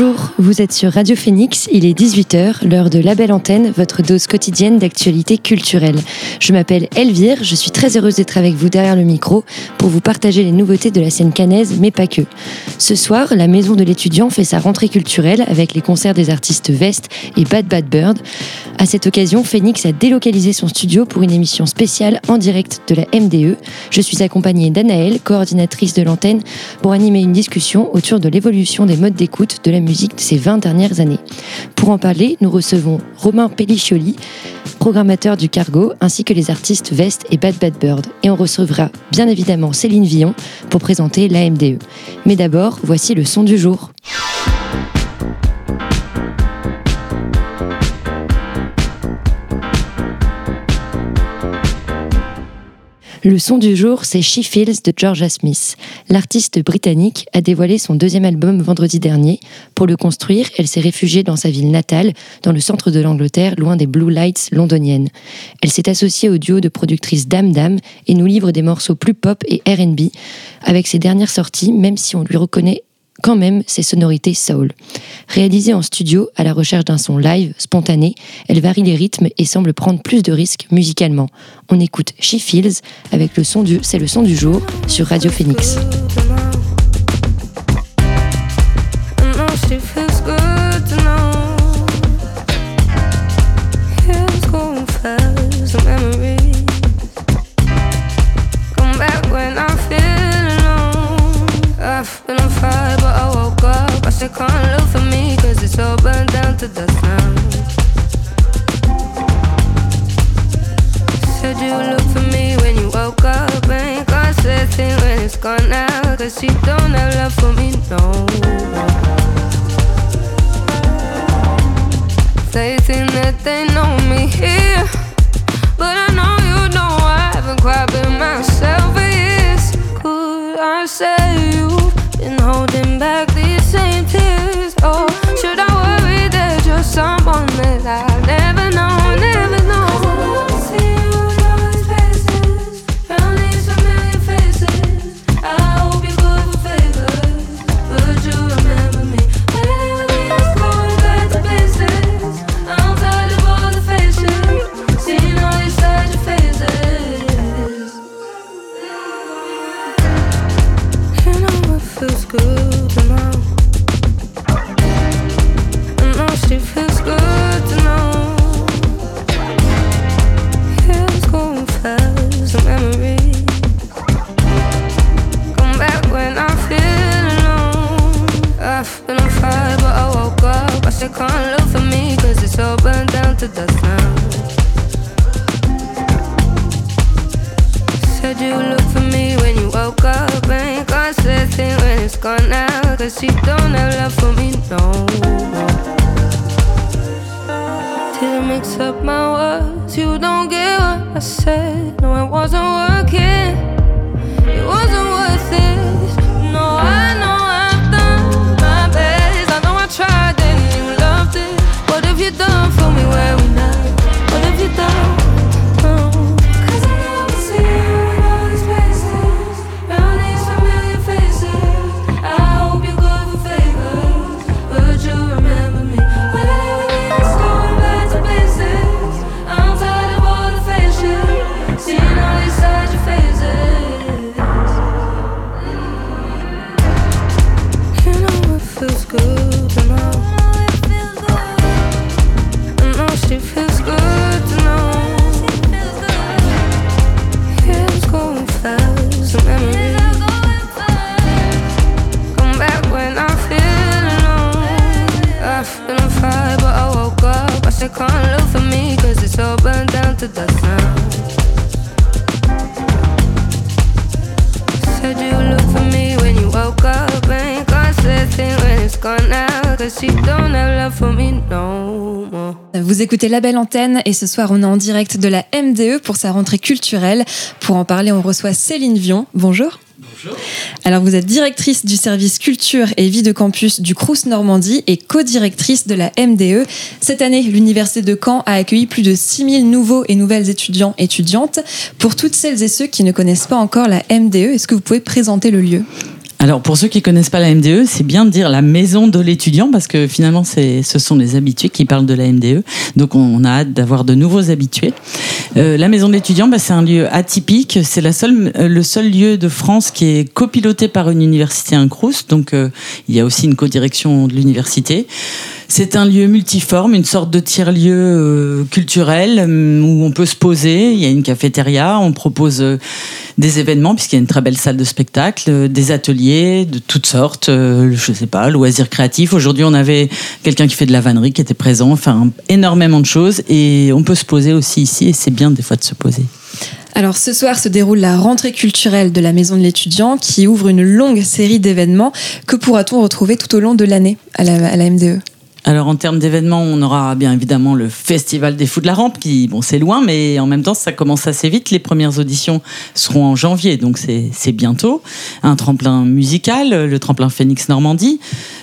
Bonjour, vous êtes sur Radio Phoenix, il est 18h, l'heure de la belle antenne, votre dose quotidienne d'actualité culturelle. Je m'appelle Elvire, je suis très heureuse d'être avec vous derrière le micro pour vous partager les nouveautés de la scène canaise, mais pas que. Ce soir, la Maison de l'étudiant fait sa rentrée culturelle avec les concerts des artistes Vest et Bad Bad Bird. À cette occasion, Phoenix a délocalisé son studio pour une émission spéciale en direct de la MDE. Je suis accompagnée d'Anaëlle, coordinatrice de l'antenne, pour animer une discussion autour de l'évolution des modes d'écoute de la musique de ces 20 dernières années. Pour en parler, nous recevons Romain Pelliccioli, programmateur du Cargo, ainsi que les artistes Vest et Bad Bad Bird. Et on recevra bien évidemment Céline Villon pour présenter l'AMDE. Mais d'abord, voici le son du jour. Le son du jour, c'est She Feels de Georgia Smith. L'artiste britannique a dévoilé son deuxième album vendredi dernier. Pour le construire, elle s'est réfugiée dans sa ville natale, dans le centre de l'Angleterre, loin des Blue Lights londoniennes. Elle s'est associée au duo de productrices Dame Dame et nous livre des morceaux plus pop et RB. Avec ses dernières sorties, même si on lui reconnaît quand même ses sonorités soul. Réalisée en studio à la recherche d'un son live, spontané, elle varie les rythmes et semble prendre plus de risques musicalement. On écoute She Feels avec le son du c'est le son du jour sur Radio Phoenix. Écoutez La Belle Antenne et ce soir on est en direct de la MDE pour sa rentrée culturelle. Pour en parler, on reçoit Céline Vion. Bonjour. Bonjour. Alors vous êtes directrice du service culture et vie de campus du Crous Normandie et co-directrice de la MDE. Cette année, l'université de Caen a accueilli plus de 6000 nouveaux et nouvelles étudiants et étudiantes. Pour toutes celles et ceux qui ne connaissent pas encore la MDE, est-ce que vous pouvez présenter le lieu? Alors pour ceux qui connaissent pas la MDE, c'est bien de dire la maison de l'étudiant parce que finalement c'est ce sont les habitués qui parlent de la MDE. Donc on a hâte d'avoir de nouveaux habitués. Euh, la maison de l'étudiant, bah, c'est un lieu atypique. C'est la seule, le seul lieu de France qui est copiloté par une université, un. Donc euh, il y a aussi une codirection de l'université. C'est un lieu multiforme, une sorte de tiers-lieu euh, culturel euh, où on peut se poser. Il y a une cafétéria, on propose euh, des événements puisqu'il y a une très belle salle de spectacle, des ateliers de toutes sortes, je sais pas, loisirs créatifs. Aujourd'hui, on avait quelqu'un qui fait de la vannerie qui était présent, enfin énormément de choses et on peut se poser aussi ici et c'est bien des fois de se poser. Alors ce soir se déroule la rentrée culturelle de la Maison de l'étudiant qui ouvre une longue série d'événements. Que pourra-t-on retrouver tout au long de l'année à la, à la MDE alors en termes d'événements, on aura bien évidemment le Festival des Fous de la Rampe, qui, bon, c'est loin, mais en même temps, ça commence assez vite. Les premières auditions seront en janvier, donc c'est bientôt. Un tremplin musical, le tremplin Phoenix Normandie.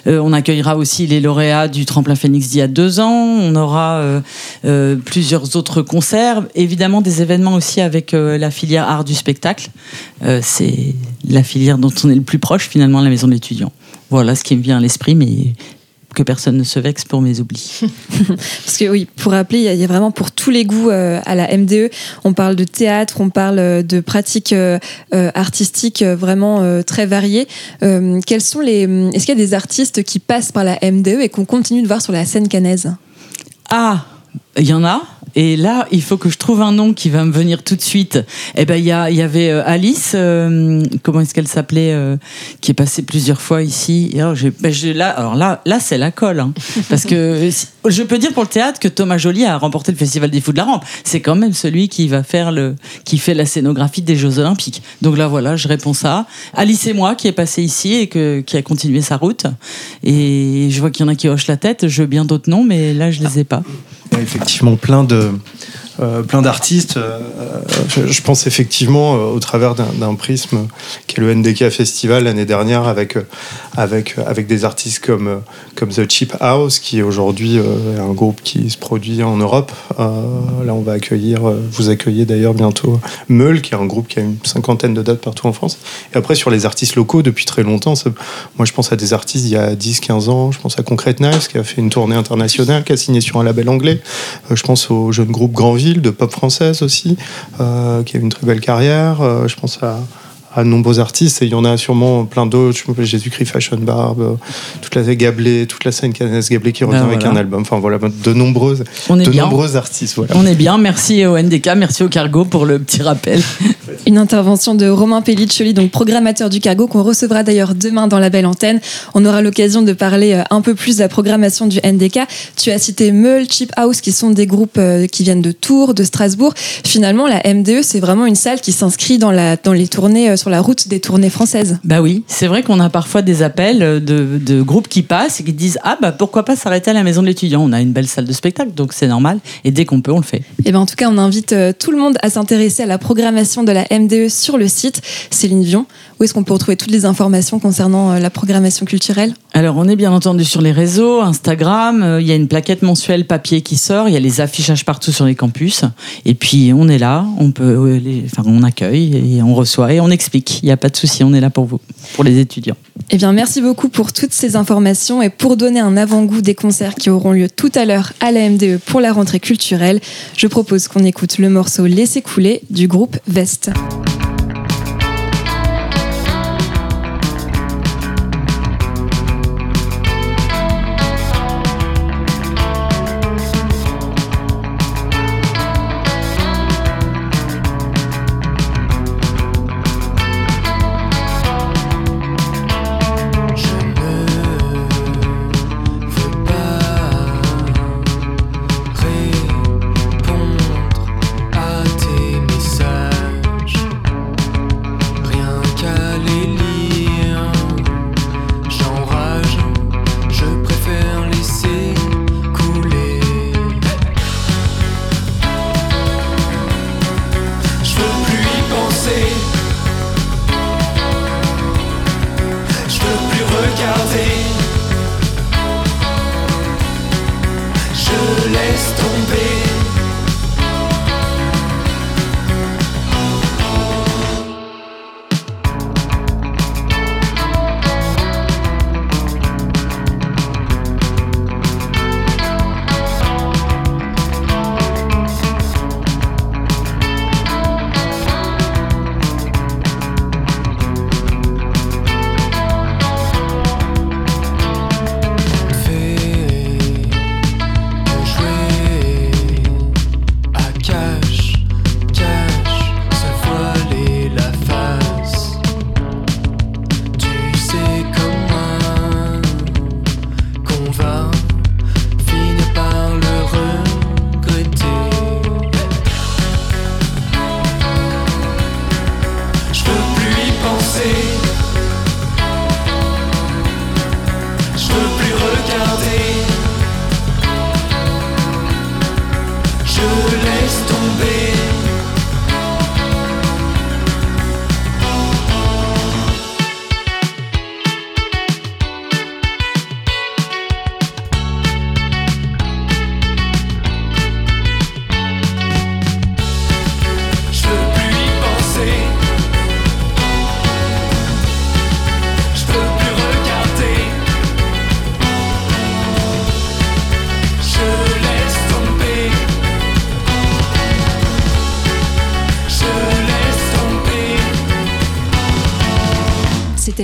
Euh, on accueillera aussi les lauréats du tremplin Phoenix d'il y a deux ans. On aura euh, euh, plusieurs autres concerts. Évidemment, des événements aussi avec la filière art du spectacle. c'est la filière dont on est le plus proche, finalement, la maison de l'étudiant. Voilà ce qui me vient à l'esprit, mais que personne ne se vexe pour mes oublis. Parce que oui, pour rappeler, il y, a vraiment pour tous les goûts euh, à la MDE. On parle de théâtre, on parle euh, de pratiques euh, artistiques vraiment très variées. quels sont les Est-ce qu'il y a des artistes qui passent par la MDE et qu'on continue de voir sur la scène canaise? Ah, il y en a. Et là, il faut que je trouve un nom qui va me venir tout de suite. Eh ben, il y, y avait euh, Alice, euh, comment est-ce qu'elle s'appelait, euh, qui est passée plusieurs fois ici. alors, ben, là, alors là, là, c'est la colle, hein. parce que je peux dire pour le théâtre que Thomas Joly a remporté le Festival des Fous de la Rampe. C'est quand même celui qui va faire le, qui fait la scénographie des Jeux Olympiques. Donc là, voilà, je réponds ça. Alice et moi, qui est passé ici et que, qui a continué sa route. Et je vois qu'il y en a qui hochent la tête. Je veux bien d'autres noms, mais là, je les ai pas. Effectivement, plein de euh, plein d'artistes. Euh, je, pense effectivement euh, au travers d'un prisme qui est le NDK Festival l'année dernière avec, avec, avec des artistes comme, comme The Cheap House qui aujourd'hui est un groupe qui se produit en Europe. là, on va accueillir, vous accueillez d'ailleurs bientôt Meul qui est un groupe qui a une cinquantaine de dates partout en France. Et après, sur les artistes locaux, depuis très longtemps, moi je pense à des artistes il y a 10-15 ans. Je pense à Concrete Knives qui a fait une tournée internationale, qui a signé sur un label anglais. je pense au jeune groupe Grandville de pop française aussi, euh, qui a une très belle carrière. Euh, je pense à à de nombreux artistes et il y en a sûrement plein d'autres. Je Jésus-Christ Fashion Barb, euh, toute la Gablé, toute la scène canaise Gablé qui revient ben avec un album. Enfin voilà, de nombreuses, On est de bien. nombreux artistes. Voilà. On est bien. Merci au NDK, merci au Cargo pour le petit rappel. Une intervention de Romain Pelliccioli, donc programmateur du Cargo, qu'on recevra d'ailleurs demain dans la belle antenne. On aura l'occasion de parler euh, un peu plus de la programmation du NDK. Tu as cité Meul, Chip House, qui sont des groupes euh, qui viennent de Tours, de Strasbourg. Finalement, la MDE, c'est vraiment une salle qui s'inscrit dans, la, dans les tournées sur la route des tournées françaises. Bah oui, c'est vrai qu'on a parfois des appels de, de, groupes qui passent et qui disent ah bah pourquoi pas s'arrêter à la maison de l'étudiant? On a une belle salle de spectacle, donc c'est normal. Et dès qu'on peut, on le fait. Et ben en tout cas, on invite euh, tout le monde à s'intéresser à la programmation de la MDE sur le site. Céline Vion, où est-ce qu'on peut retrouver toutes les informations concernant euh, la programmation culturelle? Alors on est bien entendu sur les réseaux, Instagram. Euh, il y a une plaquette mensuelle papier qui sort. Il y a les affichages partout sur les campus. Et puis on est là, on peut, enfin on accueille et on reçoit et on explique. Il n'y a pas de souci, on est là pour vous, pour les étudiants. Eh bien, merci beaucoup pour toutes ces informations et pour donner un avant-goût des concerts qui auront lieu tout à l'heure à la MDE pour la rentrée culturelle. Je propose qu'on écoute le morceau Laissez couler du groupe Vest.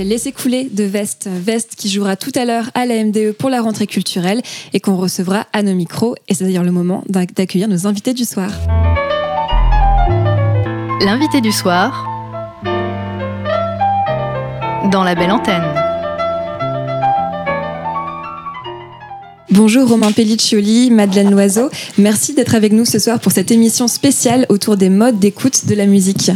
C'était Laisser couler de Veste. Veste qui jouera tout à l'heure à la MDE pour la rentrée culturelle et qu'on recevra à nos micros. Et c'est d'ailleurs le moment d'ac- d'accueillir nos invités du soir. L'invité du soir dans la belle antenne. Bonjour Romain Pelliccioli, Madeleine Loiseau. Merci d'être avec nous ce soir pour cette émission spéciale autour des modes d'écoute de la musique.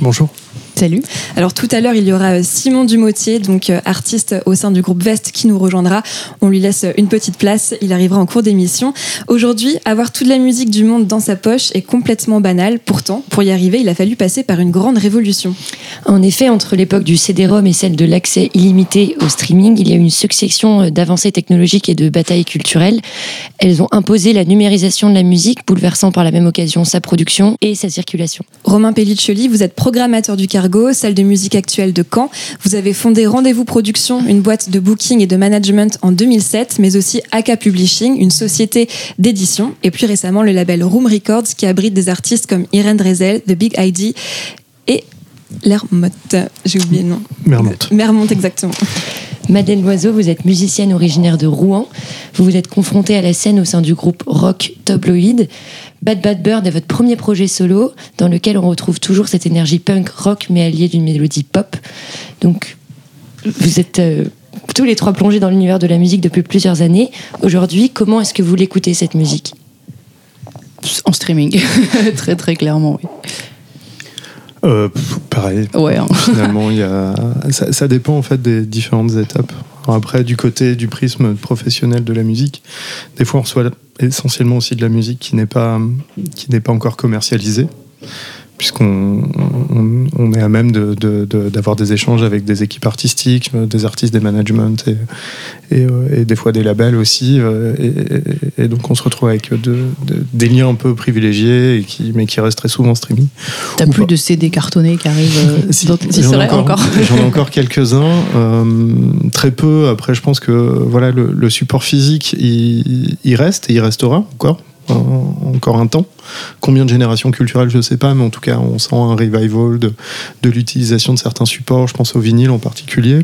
Bonjour. Salut. Alors tout à l'heure, il y aura euh, Simon Dumotier, donc euh, artiste au sein du groupe Vest, qui nous rejoindra. On lui laisse euh, une petite place, il arrivera en cours d'émission. Aujourd'hui, avoir toute la musique du monde dans sa poche est complètement banal. Pourtant, pour y arriver, il a fallu passer par une grande révolution. En effet, entre l'époque du CD-ROM et celle de l'accès illimité au streaming, il y a eu une succession d'avancées technologiques et de batailles culturelles. Elles ont imposé la numérisation de la musique, bouleversant par la même occasion sa production et sa circulation. Romain Pelliccioli, vous êtes programmateur du Cargo, salle de musique actuelle de Caen. Vous avez fondé Rendez-vous Production, une boîte de booking et de management en 2007, mais aussi AK Publishing, une société d'édition, et plus récemment le label Room Records qui abrite des artistes comme Irene Drezel, The Big ID et Lermont. J'ai oublié le nom. Mermont. Mermont, exactement. Madeleine Loiseau, vous êtes musicienne originaire de Rouen. Vous vous êtes confrontée à la scène au sein du groupe rock Tabloid. Bad Bad Bird est votre premier projet solo dans lequel on retrouve toujours cette énergie punk rock mais alliée d'une mélodie pop. Donc, vous êtes euh, tous les trois plongés dans l'univers de la musique depuis plusieurs années. Aujourd'hui, comment est-ce que vous l'écoutez cette musique? En streaming, très très clairement, oui. Euh, pareil. Ouais, hein. Finalement, il y a... ça, ça dépend en fait des différentes étapes. Alors après, du côté du prisme professionnel de la musique, des fois on reçoit essentiellement aussi de la musique qui n'est pas, pas encore commercialisée, puisqu'on on, on est à même d'avoir de, de, des échanges avec des équipes artistiques, euh, des artistes, des managements et, et, euh, et des fois des labels aussi. euh, Et, donc on se retrouve avec de, de- des liens un peu privilégiés, et qui, mais qui restent très souvent en streaming. T'as plus pas. de CD cartonnés qui arrivent. Si, dont- si j'en ai encore. J'en ai encore quelques-uns, euh, très peu. Après, je pense que voilà, le, le support physique, il, il reste et il restera encore. Encore un temps. Combien de générations culturelles, je ne sais pas, mais en tout cas, on sent un revival de, l'utilisation de certains supports. Je pense au vinyle en particulier.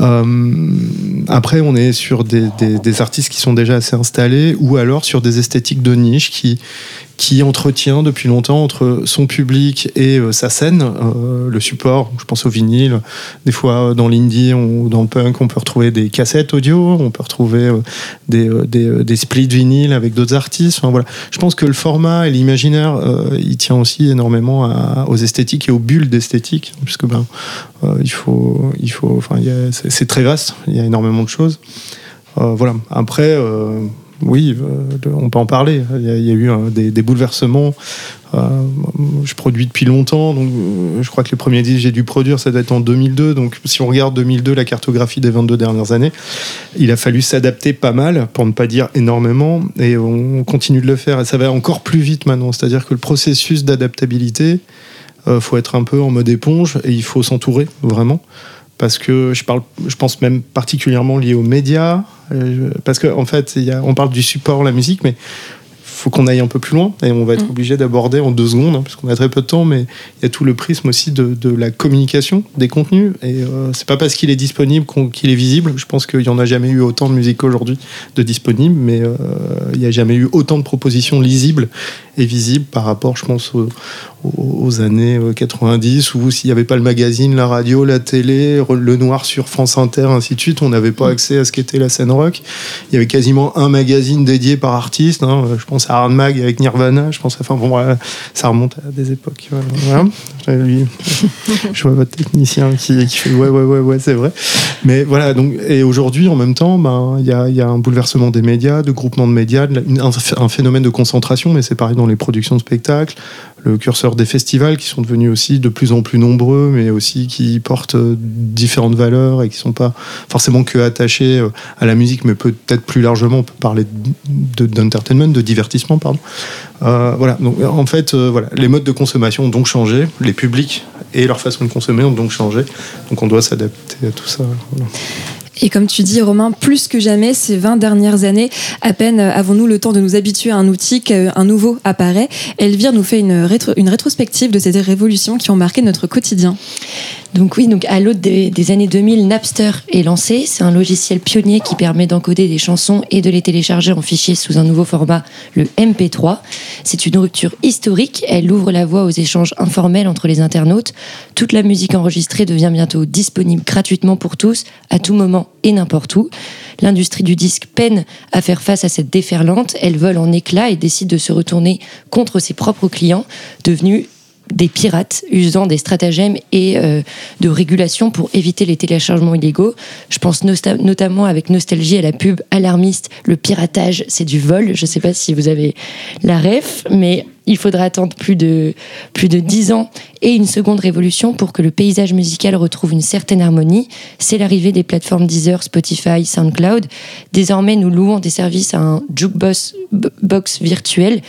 Euh, après, on est sur des artistes qui sont déjà assez installés, ou alors sur des esthétiques de niche qui qui entretient depuis longtemps entre son public et euh, sa scène, euh, le support, je pense au vinyle, des fois euh, dans l'indie ou dans le punk, on peut retrouver des cassettes audio, on peut retrouver des, des, des splits vinyle avec d'autres artistes. Enfin, voilà. Je pense que le format et l'imaginaire, il tient aussi énormément à- aux esthétiques et aux bulles d'esthétique, puisque ben, il faut, il faut, enfin, c'est très vaste, il y a énormément de choses. Euh, voilà. Après, euh, oui, euh, on peut en parler. Il y a, eu euh, des, bouleversements. Euh, je produis depuis longtemps, donc je crois que les premiers disques que j'ai dû produire, ça doit être en 2002. Donc si on regarde 2002, la cartographie des 22 dernières années, il a fallu s'adapter pas mal, pour ne pas dire énormément, et on continue de le faire. Et ça va encore plus vite maintenant. C'est-à-dire que le processus d'adaptabilité, euh, faut être un peu en mode éponge et il faut s'entourer vraiment. Parce que je pense même particulièrement lié aux médias. Euh, parce qu'en en fait, y a, on parle du support, la musique, mais faut qu'on aille un peu plus loin et on va être Mm. obligé d'aborder en deux secondes, hein, parce qu'on a très peu de temps, mais il y a tout le prisme aussi de, de la communication des contenus. Et euh, c'est pas parce qu'il est disponible qu'il est visible. Je pense qu'il y en a jamais eu autant de musique aujourd'hui de disponible, mais euh, il n'y a jamais eu autant de propositions lisibles et visibles par rapport, je pense, aux, années euh, 90 où s'il n'y avait pas le magazine, la radio, la télé, le noir sur France Inter, ainsi de suite, on n'avait pas accès à ce qu'était la scène rock. Il y avait quasiment un magazine dédié par artiste. hein. Je pense à Hard Mag avec Nirvana. Je pense, enfin bon, voilà, ça remonte à des époques. Voilà. Voilà. Lui, je vois votre technicien qui, qui fait ouais, ouais, ouais, ouais, c'est vrai. Mais voilà, donc, et aujourd'hui, en même temps, ben, il y, a, il y a un bouleversement des médias, de groupement de médias, de un phénomène de concentration, mais c'est pareil dans les productions de spectacles, le curseur des festivals qui sont devenus aussi de plus en plus nombreux, mais aussi qui portent euh, différentes valeurs et qui sont pas forcément que attachés euh, à la musique, mais peut-être plus largement, on peut parler de- d'entertainment, de divertissement, pardon. Euh, voilà, donc en fait, voilà, les modes de consommation ont donc changé, les publics et leur façon de consommer ont donc changé, donc on doit s'adapter à tout ça. Et comme tu dis, Romain, plus que jamais, ces 20 dernières années, à peine euh, avons-nous le temps de nous habituer à un outil qu'un nouveau apparaît. Elvire nous fait une, une rétrospective de ces révolutions qui ont marqué notre quotidien. Donc oui, donc à l'aube des, années 2000, Napster est lancé. C'est un logiciel pionnier qui permet d'encoder des chansons et de les télécharger en fichier sous un nouveau format, le MP3. C'est une rupture historique. Elle ouvre la voie aux échanges informels entre les internautes. Toute la musique enregistrée devient bientôt disponible gratuitement pour tous, à tout moment et n'importe où. L'industrie du disque peine à faire face à cette déferlante. Elle vole en éclats et décide de se retourner contre ses propres clients, devenus des pirates usant des stratagèmes et euh, de régulation pour éviter les téléchargements illégaux. Je pense notamment avec nostalgie à la pub alarmiste. Le piratage, c'est du vol. Je ne sais pas si vous avez la ref, mais il faudra attendre plus de, plus de 10 ans et une seconde révolution pour que le paysage musical retrouve une certaine harmonie. C'est l'arrivée des plateformes Deezer, Spotify, SoundCloud. Désormais, nous louons des services à un jukebox virtuel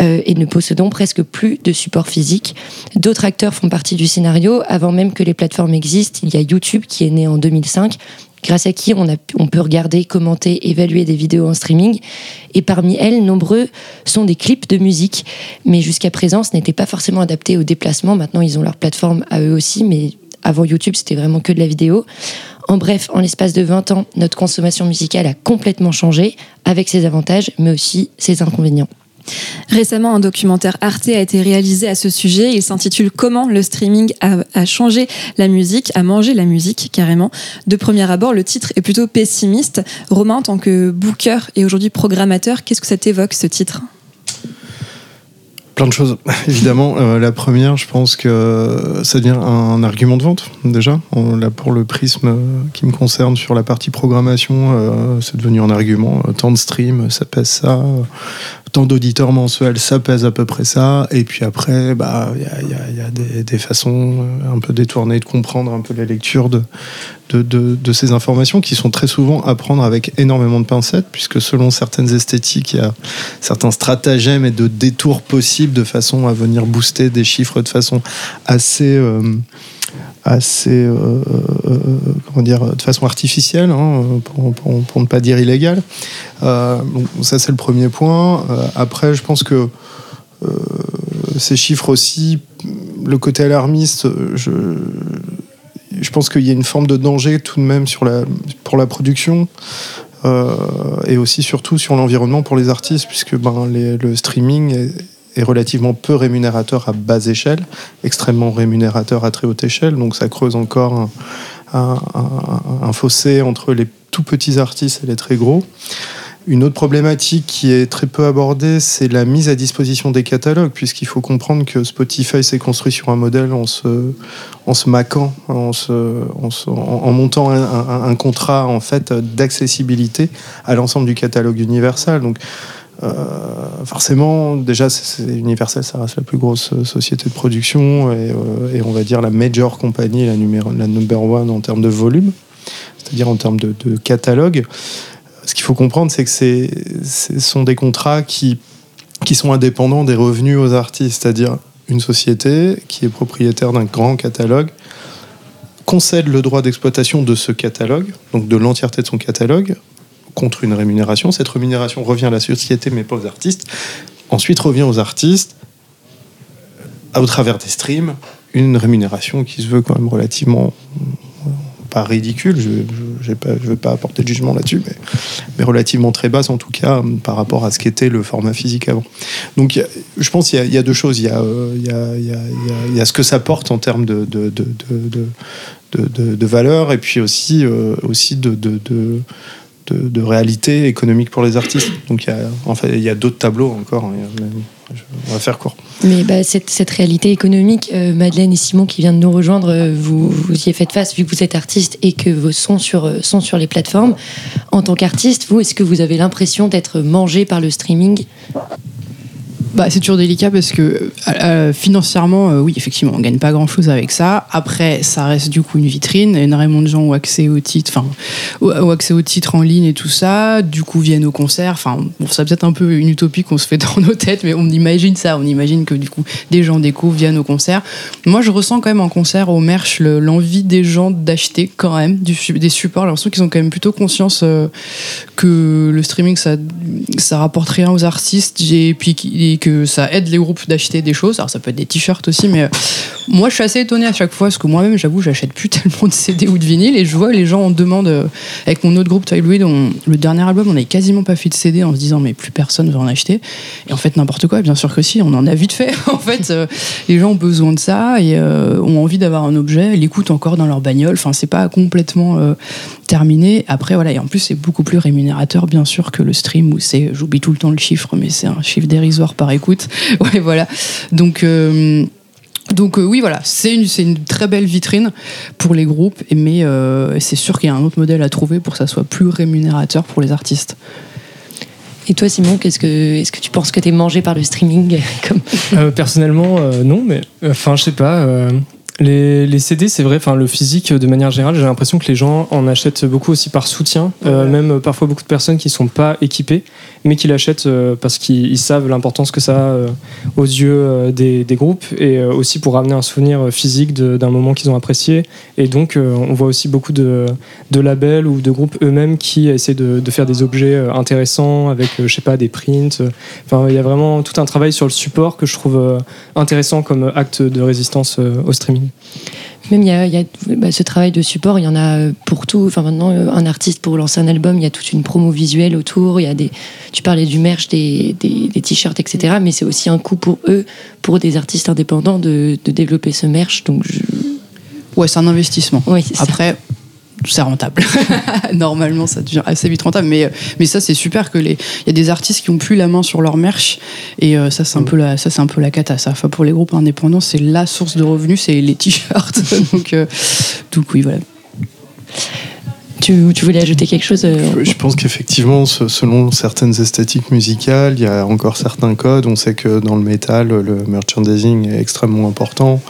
euh, et ne possédons presque plus de support physique. D'autres acteurs font partie du scénario. Avant même que les plateformes existent, il y a YouTube qui est né en 2005 grâce à qui on, a, on peut regarder, commenter, évaluer des vidéos en streaming. Et parmi elles, nombreux sont des clips de musique. Mais jusqu'à présent, ce n'était pas forcément adapté au déplacement. Maintenant, ils ont leur plateforme à eux aussi, mais avant YouTube, c'était vraiment que de la vidéo. En bref, en l'espace de 20 ans, notre consommation musicale a complètement changé, avec ses avantages, mais aussi ses inconvénients. Récemment, un documentaire Arte a été réalisé à ce sujet. Il s'intitule Comment le streaming a, changé la musique, a mangé la musique carrément. De premier abord, le titre est plutôt pessimiste. Romain, en tant que booker et aujourd'hui programmateur, qu'est-ce que ça t'évoque ce titre? Plein de choses, évidemment. Euh, la première, je pense que ça devient un argument de vente, déjà. Là, pour le prisme qui me concerne sur la partie programmation, euh, c'est devenu un argument. Euh, Tant de streams, ça pèse ça. Tant d'auditeurs mensuels, ça pèse à peu près ça. Et puis après, bah, il y a, des, façons euh, un peu détournées de comprendre un peu la lecture de ces informations qui sont très souvent à prendre avec énormément de pincettes, puisque selon certaines esthétiques, il y a certains stratagèmes et de détours possibles de façon à venir booster des chiffres de façon assez. euh, assez euh, euh, comment dire de façon artificielle hein, pour, ne pas dire illégale. Euh, ça c'est le premier point. Euh, après je pense que euh, ces chiffres aussi le côté alarmiste je je pense qu'il y a une forme de danger tout de même sur la, pour la production euh, et aussi surtout sur l'environnement pour les artistes, puisque ben, le streaming est relativement peu rémunérateur à basse échelle, extrêmement rémunérateur à très haute échelle, donc ça creuse encore un, fossé entre les tout petits artistes et les très gros. Une autre problématique qui est très peu abordée, c'est la mise à disposition des catalogues, puisqu'il faut comprendre que Spotify s'est construit sur un modèle en se, en se maquant, en, se- en montant un, un- contrat en fait d'accessibilité à l'ensemble du catalogue universel. Donc euh, forcément, déjà, c'est Universal, ça reste la plus grosse euh, société de production et, euh, et on va dire la major compagnie, la, numéro, la number one en termes de volume, c'est-à-dire en termes de, catalogue. Ce qu'il faut comprendre, c'est que ce sont des contrats qui, qui sont indépendants des revenus aux artistes, c'est-à-dire une société qui est propriétaire d'un grand catalogue concède le droit d'exploitation de ce catalogue, donc de l'entièreté de son catalogue, contre une rémunération. Cette rémunération revient à la société, mais pas aux artistes. Ensuite revient aux artistes, euh, au travers des streams, une rémunération qui se veut quand même relativement euh, pas ridicule, je ne veux pas apporter de jugement là-dessus, mais, mais relativement très basse en tout cas euh, par rapport à ce qu'était le format physique avant. Donc je pense qu'il y, a- deux choses. Il y a, il y a- il y a- ce que ça porte en termes de, de, de, de, valeur et puis aussi, aussi de, de, réalité économique pour les artistes. Donc il y a, il y a d'autres tableaux encore. hein. On va faire court. Mais bah, cette, cette réalité économique, euh, Madeleine et Simon qui viennent de nous rejoindre, euh, vous, vous y faites face vu que vous êtes artiste et que vos sons sur, euh, sont sur les plateformes. En tant qu'artiste, vous, est-ce que vous avez l'impression d'être mangé par le streaming? Bah, c'est toujours délicat parce que euh, euh, financièrement, euh, oui, effectivement, on gagne pas grand chose avec ça. Après, ça reste du coup une vitrine. Énormément de gens ont accès aux titres, en ligne et tout ça. Du coup, viennent au concert. Enfin, bon, ça peut-être un peu une utopie qu'on se fait dans nos têtes, mais on imagine ça. On imagine que du coup, des gens découvrent, viennent au concert. Moi, je ressens quand même en concert, au merch, le- l'envie des gens d'acheter quand même des supports. J'ai l'impression qu'ils ont quand même plutôt conscience que le streaming, ça, ça rapporte rien aux artistes et puis que ça aide les groupes d'acheter des choses. Alors, ça peut être des t-shirts aussi, mais euh, moi, je suis assez étonnée à chaque fois parce que moi-même, j'avoue, j'achète plus tellement de CD ou de vinyle et je vois les gens en demande. euh, avec mon autre groupe, Tyleweed, on le dernier album, on n'avait quasiment pas fait de CD en se disant, mais plus personne va en acheter. Et en fait, n'importe quoi, bien sûr que si, on en a vite fait. en fait, euh, les gens ont besoin de ça et ont envie d'avoir un objet, l'écoutent encore dans leur bagnole. Enfin, c'est pas complètement terminé. Après, voilà, et en plus, c'est beaucoup plus rémunérateur, bien sûr, que le stream où c'est, j'oublie tout le temps le chiffre, mais c'est un chiffre dérisoire par écoute. ouais, voilà. Donc, euh, donc euh, oui, voilà, c'est une, c'est une très belle vitrine pour les groupes, mais euh, c'est sûr qu'il y a un autre modèle à trouver pour que ça soit plus rémunérateur pour les artistes. Et toi, Simon, qu'est-ce que, est-ce que tu penses que tu es mangé par le streaming comme... Euh, personnellement, euh, non, mais enfin, je sais pas. Les, les CD, c'est vrai, enfin, le physique, de manière générale, j'ai l'impression que les gens en achètent beaucoup aussi par soutien. Euh, même parfois beaucoup de personnes qui sont pas équipées, mais qui l'achètent euh, parce qu'ils ils savent l'importance que ça a euh, aux yeux des, des groupes et aussi pour ramener un souvenir physique d'un moment qu'ils ont apprécié. Et donc, on voit aussi beaucoup de, de labels ou de groupes eux-mêmes qui essaient de, de faire des objets intéressants avec, je sais pas, des prints. Enfin, il y a vraiment tout un travail sur le support que je trouve intéressant comme acte de résistance au streaming. Même il y a, il y a, bah, ce travail de support, il y en a euh, pour tout. Enfin maintenant, euh, un artiste pour lancer un album, il y a toute une promo visuelle autour. Il y a des, tu parlais du merch, des, des, des t-shirts, etc. Mais c'est aussi un coût pour eux, pour des artistes indépendants, de, de développer ce merch. Donc je... Ouais, c'est un investissement. oui, c'est ça. C'est rentable. Normalement, ça devient assez vite rentable. Mais, mais ça, c'est super que les. Il y a des artistes qui ont plus la main sur leur merch. Et euh, ça, c'est un, peu la, ça, c'est un peu la cata. Ça. Enfin, pour les groupes indépendants, c'est la source de revenus, c'est les t-shirts. donc, euh, donc, oui, voilà. Tu, tu voulais ajouter quelque chose euh, Je pense qu'effectivement, selon certaines esthétiques musicales, il y a encore certains codes. On sait que dans le métal, le merchandising est extrêmement important.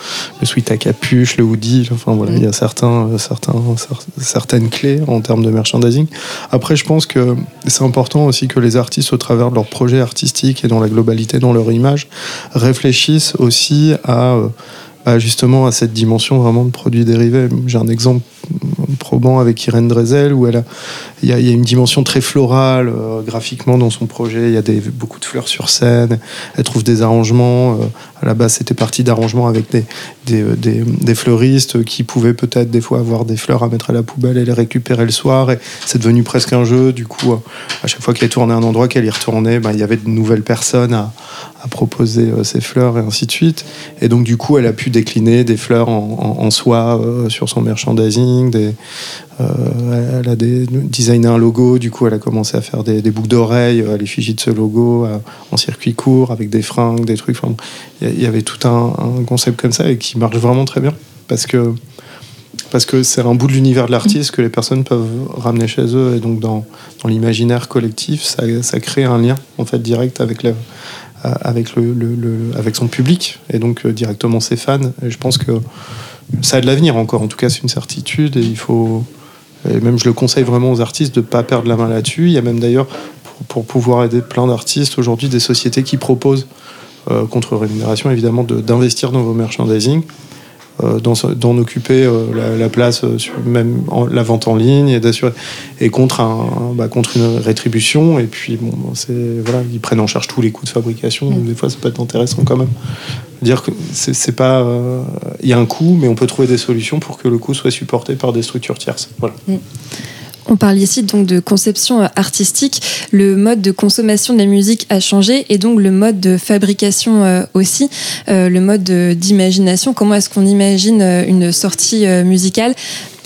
Le sweat à capuche, le hoodie, enfin voilà, il y a certains, euh, certains, cer- certaines clés en termes de merchandising. Après, je pense que c'est important aussi que les artistes, au travers de leurs projets artistiques et dans la globalité, dans leur image, réfléchissent aussi à euh, justement à cette dimension vraiment de produits dérivés. J'ai un exemple probant avec Irène Drezel où elle a, il y, a, il y a une dimension très florale euh, graphiquement dans son projet. Il y a des, beaucoup de fleurs sur scène. Elle trouve des arrangements. euh, à la base, c'était parti d'arrangements avec des, euh, des, des fleuristes qui pouvaient peut-être des fois avoir des fleurs à mettre à la poubelle et les récupérer le soir. Et c'est devenu presque un jeu. Du coup, à chaque fois qu'elle tournait un endroit, qu'elle y retournait, bah, il y avait de nouvelles personnes à, proposer euh, ses fleurs et ainsi de suite. Et donc du coup, elle a pu décliner des fleurs en, en- soie euh, sur son merchandising. Euh, elle a des, designé un logo. Du coup, elle a commencé à faire des, des boucles d'oreilles à l'effigie de ce logo euh, en circuit court avec des fringues, des trucs. Il y avait tout un, concept comme ça et qui marche vraiment très bien parce que parce que c'est un bout de l'univers de l'artiste que les personnes peuvent ramener chez eux et donc dans, l'imaginaire collectif ça, ça crée un lien en fait direct avec euh, avec son public et donc euh, directement ses fans. Je pense que ça a de l'avenir encore. En tout cas c'est une certitude et il faut même je le conseille vraiment aux artistes de ne pas perdre la main là-dessus. Il y a même d'ailleurs pour, pouvoir aider plein d'artistes aujourd'hui des sociétés qui proposent euh, contre rémunération évidemment de- d'investir dans vos merchandising d'en d'en occuper euh, la, la place euh, même en- la vente en ligne et d'assurer et contre un bah, contre une rétribution. Et puis bon c'est voilà ils prennent en charge tous les coûts de fabrication. Donc des fois ça peut être intéressant quand même. Dire que c'est pas euh, il y a un coût mais on peut trouver des solutions pour que le coût soit supporté par des structures tierces. Voilà On parle ici donc de conception euh, artistique. Le mode de consommation de la musique a changé et donc le mode de fabrication euh, aussi, Euh, le mode de- d'imagination. Comment est-ce qu'on imagine une sortie euh,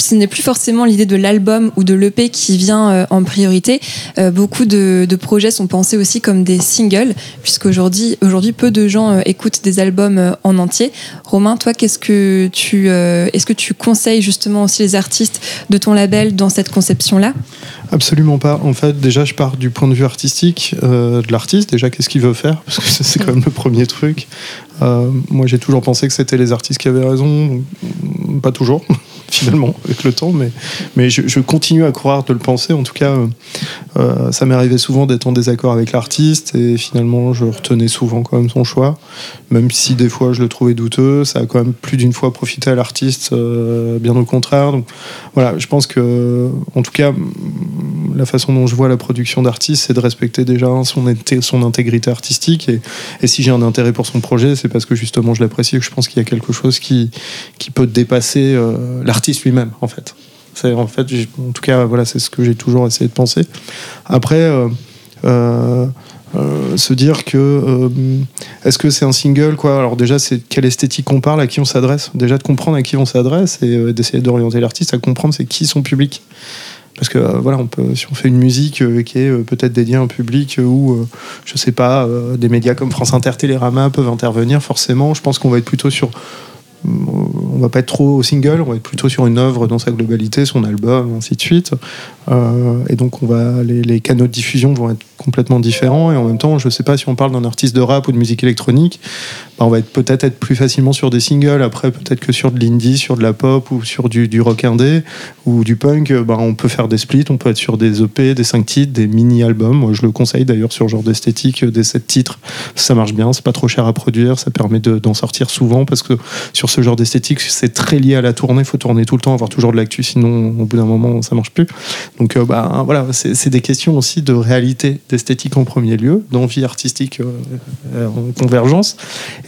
ce n'est plus forcément l'idée de l'album ou de l'EP qui vient euh, en priorité. Euh, beaucoup de, projets sont pensés aussi comme des singles, puisqu'aujourd'hui aujourd'hui, peu de gens euh, écoutent des albums en entier. Romain, toi, qu'est-ce que tu, est-ce que tu conseilles justement aussi les artistes de ton label dans cette conception-là? Absolument pas. En fait, déjà, je pars du point de vue artistique de l'artiste. Déjà, qu'est-ce qu'il veut faire? Parce que c'est quand même le premier truc. Moi, j'ai toujours pensé que c'était les artistes qui avaient raison. Pas toujours, finalement, avec le temps. Mais, mais je, continue à croire de le penser. En tout cas, euh, euh, ça m'est arrivé souvent d'être en désaccord avec l'artiste. Et finalement, je retenais souvent quand même son choix. Même si des fois, je le trouvais douteux. Ça a quand même plus d'une fois profité à l'artiste, euh, bien au contraire. Donc, voilà, je pense que, en tout cas, la façon dont je vois la production d'artistes, c'est de respecter déjà son, inté- son intégrité artistique. Et, et si j'ai un intérêt pour son projet, c'est parce que justement je l'apprécie et que je pense qu'il y a quelque chose qui, qui peut dépasser euh, l'artiste lui-même, en fait. C'est en fait, en tout cas, voilà, c'est ce que j'ai toujours essayé de penser. Après, euh, euh, euh, se dire que est-ce que c'est un single quoi? Alors déjà, c'est quelle esthétique on parle, à qui on s'adresse? Déjà de comprendre à qui on s'adresse et d'essayer d'orienter l'artiste à comprendre c'est qui son public. Parce que voilà, on peut, si on fait une musique qui est peut-être dédiée à un public où, je sais pas, des médias comme France Inter, Télérama peuvent intervenir, forcément, je pense qu'on va être plutôt sur. On va pas être trop au single, on va être plutôt sur une œuvre dans sa globalité, son album, ainsi de suite. Euh, et donc, on va, les, canaux de diffusion vont être complètement différents. Et en même temps, je sais pas si on parle d'un artiste de rap ou de musique électronique, on va être peut-être être plus facilement sur des singles. Après, peut-être que sur de l'indie, sur de la pop ou sur du, rock indé ou du punk, bah, on peut faire des splits, on peut être sur des EP, des 5 titres, des mini-albums. Moi, je le conseille d'ailleurs sur genre d'esthétique, des 7 titres. Ça marche bien, c'est pas trop cher à produire, ça permet de- d'en sortir souvent parce que sur ce genre d'esthétique, c'est très lié à la tournée. Il faut tourner tout le temps, avoir toujours de l'actu, sinon au bout d'un moment, ça marche plus. Donc euh, bah, voilà, c'est des questions aussi de réalité, d'esthétique en premier lieu, d'envie artistique euh, euh, en convergence.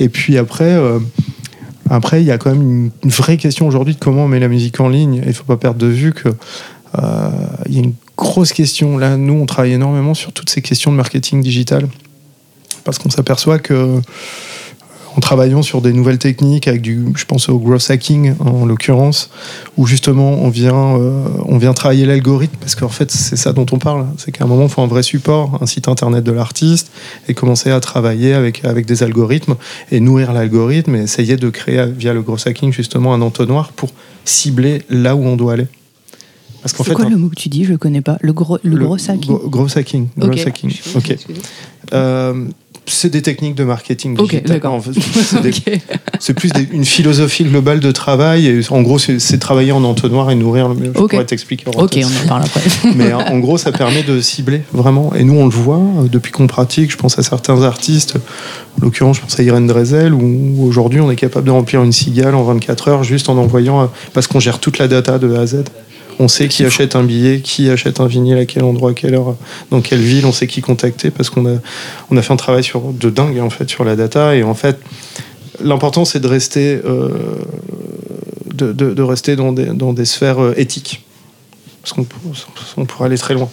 Puis après, euh, après il y a quand même une, une vraie question aujourd'hui de comment on met la musique en ligne. Il ne faut pas perdre de vue que euh, il y a une grosse question. Là, nous, on travaille énormément sur toutes ces questions de marketing digital parce qu'on s'aperçoit que en travaillant sur des nouvelles techniques avec du, je pense au growth hacking en l'occurrence, où justement on vient, euh, on vient travailler l'algorithme parce qu'en fait c'est ça dont on parle, c'est qu'à un moment il faut un vrai support, un site internet de l'artiste et commencer à travailler avec avec des algorithmes et nourrir l'algorithme et essayer de créer via le growth hacking justement un entonnoir pour cibler là où on doit aller. Parce qu'en C'est fait, quoi le mot que tu dis? Je le connais pas. Le gros, le, gros sac. gros- Gros hacking. Ok. Gros hacking. Ok. Euh, c'est des techniques de marketing digital. En fait, c'est plus des- une philosophie globale de travail. Et en gros, c'est travailler en entonnoir et nourrir. le- Je Ok. pourrais t'expliquer. Ok, on en parle après. Mais en en gros, ça permet de cibler vraiment. Et nous, on le voit euh, depuis qu'on pratique. Je pense à certains artistes. En l'occurrence, je pense à Irène Drezel, où aujourd'hui, on est capable de remplir une cigale en 24 heures juste en envoyant. euh, Parce qu'on gère toute la data de A à Z. On sait qui achète un billet, qui achète un vinyle, à quel endroit, à quelle heure, dans quelle ville, on sait qui contacter parce qu'on a, on a fait un travail sur, de dingue en fait sur la data et en fait l'important c'est de rester euh, de, de- rester dans des, dans des sphères euh, éthiques parce qu'on pourrait aller très loin.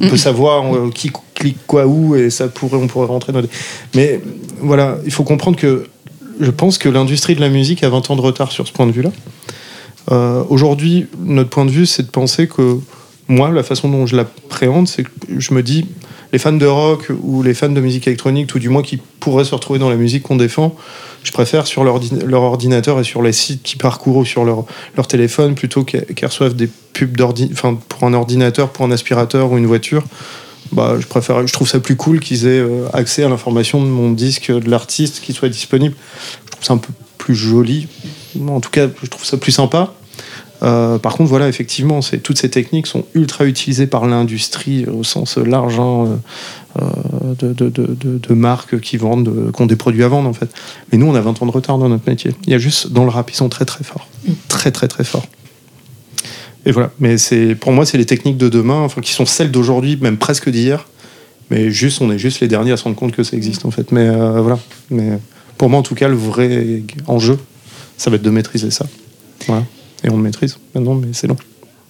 On peut savoir euh, qui clique quoi où et ça pourrait, on pourrait rentrer dans des... Mais voilà, il faut comprendre que je pense que l'industrie de la musique a 20 ans de retard sur ce point de vue-là. Euh, Aujourd'hui, notre point de vue, c'est de penser que moi, la façon dont je l'appréhende, c'est que je me dis, les fans de rock ou les fans de musique électronique, tout du moins qui pourraient se retrouver dans la musique qu'on défend, je préfère sur leur, ordi- leur ordinateur et sur les sites qui parcourent ou sur leur, téléphone plutôt qu'elles qu'elles reçoivent des pubs pour un ordinateur, pour un aspirateur ou une voiture. Bah, je préfère, je trouve ça plus cool qu'ils aient euh, accès à l'information de mon disque, de l'artiste, qui soit disponible. Je trouve ça un peu plus joli. En tout cas, je trouve ça plus sympa. Euh, par contre, voilà, effectivement, toutes ces techniques sont ultra utilisées par l'industrie au sens large hein, euh, de, marques qui vendent, de- qui ont des produits à vendre en fait. Mais nous, on a 20 ans de retard dans notre métier. Il y a juste dans le rap, ils sont très très forts, très très très forts. Et voilà. Mais pour moi, c'est les techniques de demain, qui sont celles d'aujourd'hui, même presque d'hier. Mais juste, on est juste les derniers à se rendre compte que ça existe en fait. Mais euh, voilà. Mais pour moi, en tout cas, le vrai enjeu, ça va être de maîtriser ça. Voilà. Et on le maîtrise maintenant, mais c'est long.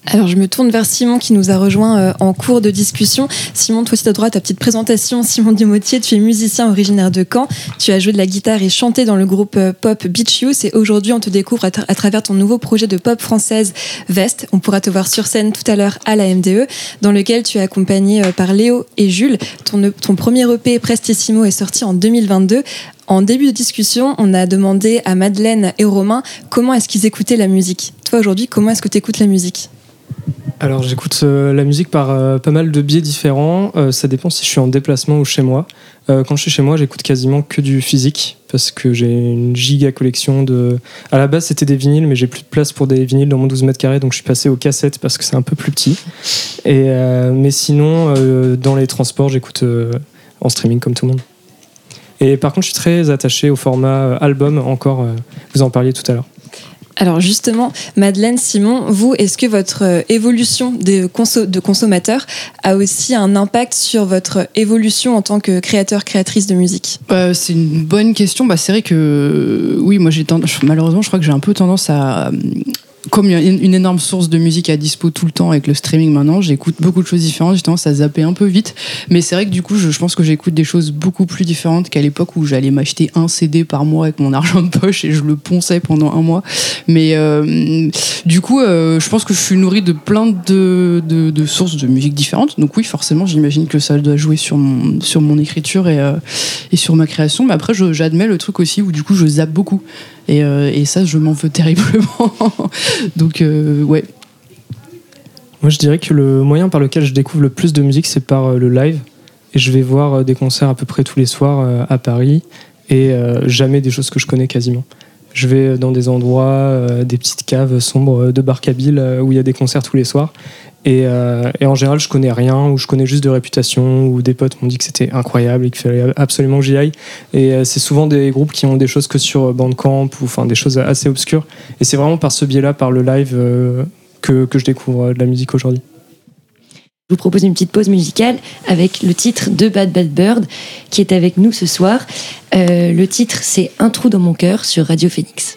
Alors je me tourne vers Simon qui nous a rejoint euh, en cours de discussion. Simon, toi aussi à ta petite présentation. Simon Dumotier, tu es musicien originaire de Caen. Tu as joué de la guitare et chanté dans le groupe euh, pop Beach Youth et aujourd'hui on te découvre à, à travers ton nouveau projet de pop française Veste. On pourra te voir sur scène tout à l'heure à la MDE dans lequel tu es accompagné euh, par Léo et Jules. Ton, ton premier EP Prestissimo est sorti en 2022. En début de discussion, on a demandé à Madeleine et Romain comment est-ce qu'ils écoutaient la musique. Toi aujourd'hui, comment est-ce que tu écoutes la musique? Alors j'écoute euh, la musique par euh, pas mal de biais différents. Euh, ça dépend si je suis en déplacement ou chez moi. Quand je suis chez moi, j'écoute quasiment que du physique parce que j'ai une giga collection de. À la base, c'était des vinyles, mais j'ai plus de place pour des vinyles dans mon 12 mètres carrés, donc je suis passé aux cassettes parce que c'est un peu plus petit. Et mais sinon, dans les transports, j'écoute en streaming comme tout le monde. Et par contre, je suis très attaché au format album. Encore, vous en parliez tout à l'heure. Alors justement, Madeleine, Simon, vous, est-ce que votre euh, évolution de, conso- de consommateur a aussi un impact sur votre évolution en tant que créateur, créatrice de musique? Euh, c'est une bonne question. Bah, c'est vrai que euh, oui, moi j'ai tendance, malheureusement, je crois que j'ai un peu tendance à comme il y a une, énorme source de musique à dispo tout le temps avec le streaming maintenant, j'écoute beaucoup de choses différentes, j'ai tendance à zapper un peu vite. Mais c'est vrai que du coup, je, pense que j'écoute des choses beaucoup plus différentes qu'à l'époque où j'allais m'acheter un CD par mois avec mon argent de poche et je le ponçais pendant un mois. Mais euh, du coup, euh, je pense que je suis nourrie de plein de, sources de musique différentes. Donc oui, forcément, j'imagine que ça doit jouer sur mon, sur mon écriture et, euh, et sur ma création. Mais après, j'admets le truc aussi où du coup, je zappe beaucoup. Et, euh, et ça, je m'en veux terriblement. Donc, euh, ouais. Moi, je dirais que le moyen par lequel je découvre le plus de musique, c'est par euh, le live. Et je vais voir des concerts à peu près tous les soirs à Paris et jamais des choses que je connais quasiment. Je vais dans des endroits, euh, des petites caves sombres de Barcabil euh, où il y a des concerts tous les soirs. Et, euh, et en général, je connais rien ou je connais juste de réputation ou des potes m'ont dit que c'était incroyable et qu'il fallait absolument que j'y aille. Et euh, c'est souvent des groupes qui ont des choses que sur Bandcamp ou enfin des choses assez obscures. Et c'est vraiment par ce biais-là, par le live, que, que je découvre de la musique aujourd'hui. Vous propose une petite pause musicale avec le titre de Bad Bad Bird qui est avec nous ce soir. Euh, le titre c'est Un trou dans mon cœur sur Radio Phoenix.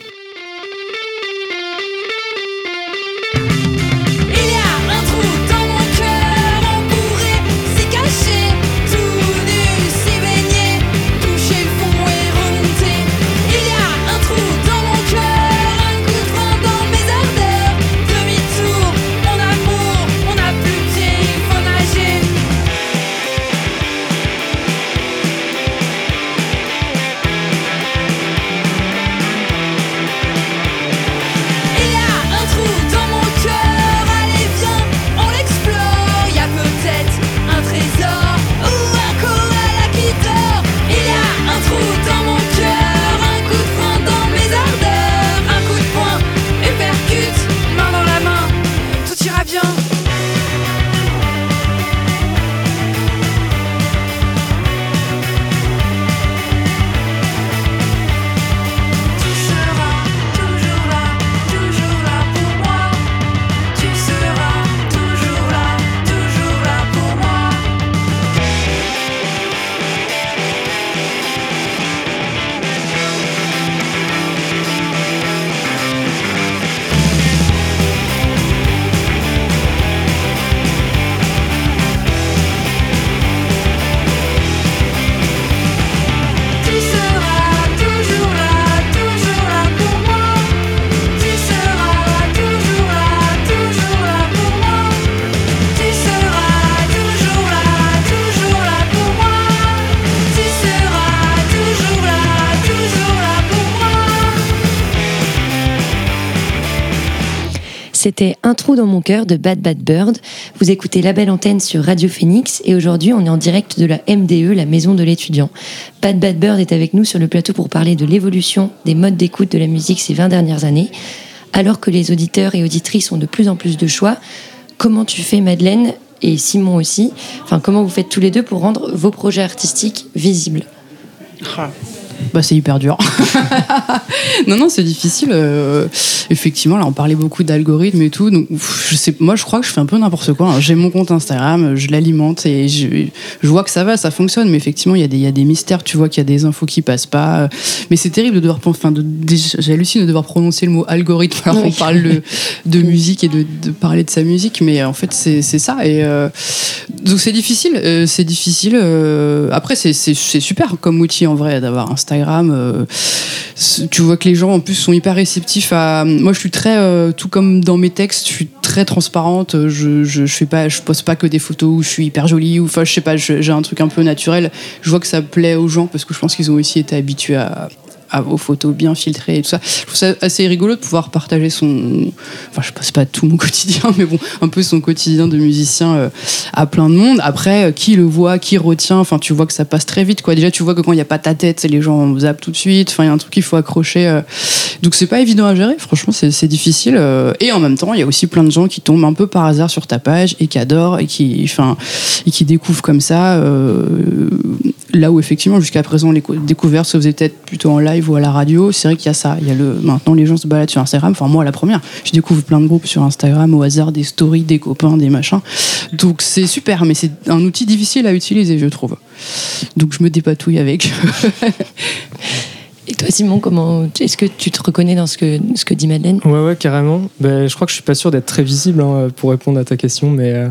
Dans mon cœur de Bad Bad Bird. Vous écoutez La Belle Antenne sur Radio Phoenix et aujourd'hui on est en direct de la MDE, la maison de l'étudiant. Bad Bad Bird est avec nous sur le plateau pour parler de l'évolution des modes d'écoute de la musique ces 20 dernières années. Alors que les auditeurs et auditrices ont de plus en plus de choix, comment tu fais Madeleine et Simon aussi? Enfin, comment vous faites tous les deux pour rendre vos projets artistiques visibles? Bah, c'est hyper dur. non, non, c'est difficile. euh, effectivement, là, on parlait beaucoup d'algorithmes et tout. Donc, pff, je sais, moi, je crois que je fais un peu n'importe quoi. hein. J'ai mon compte Instagram, je l'alimente et je, je vois que ça va, ça fonctionne. Mais effectivement, il y, a des- il y a des mystères. Tu vois qu'il y a des infos qui passent pas. euh, Mais c'est terrible de devoir. Enfin, de, déjà, j'hallucine de devoir prononcer le mot algorithme alors qu'on parle de, de musique et de, de parler de sa musique. Mais en fait, c'est c'est ça. Et euh, donc, c'est difficile. euh, c'est difficile. euh, après, c'est c'est- c'est super comme outil en vrai d'avoir Instagram. Euh, c'est- tu vois que les gens en plus sont hyper réceptifs à. Moi, je suis très, euh, tout comme dans mes textes, je suis très transparente. Je, je, pas, je poste pas que des photos où je suis hyper jolie ou enfin, je sais pas, j'ai un truc un peu naturel. Je vois que ça plaît aux gens parce que je pense qu'ils ont aussi été habitués à à vos photos bien filtrées et tout ça. Je trouve ça assez rigolo de pouvoir partager son. Enfin, je passe pas tout mon quotidien, mais bon, un peu son quotidien de musicien euh, à plein de monde. Après, euh, qui le voit, qui retient, enfin, tu vois que ça passe très vite, quoi. Déjà, tu vois que quand il n'y a pas ta tête, les gens zappent tout de suite. Enfin, il y a un truc qu'il faut accrocher. euh. Donc, c'est pas évident à gérer, franchement, c'est difficile. Et en même temps, il y a aussi plein de gens qui tombent un peu par hasard sur ta page et qui adorent et qui, enfin, et qui découvrent comme ça. là où effectivement jusqu'à présent les co- découvertes se faisaient peut-être plutôt en live ou à la radio, c'est vrai qu'il y a ça. Il y a le maintenant les gens se baladent sur Instagram. Enfin moi la première, je découvre plein de groupes sur Instagram au hasard, des stories, des copains, des machins. Donc c'est super, mais c'est un outil difficile à utiliser, je trouve. Donc je me dépatouille avec. Et toi Simon, comment est-ce que tu te reconnais dans ce que, ce que dit Madeleine? Ouais, ouais, carrément. Ben, je crois que je suis pas sûr d'être très visible hein, pour répondre à ta question, mais, euh,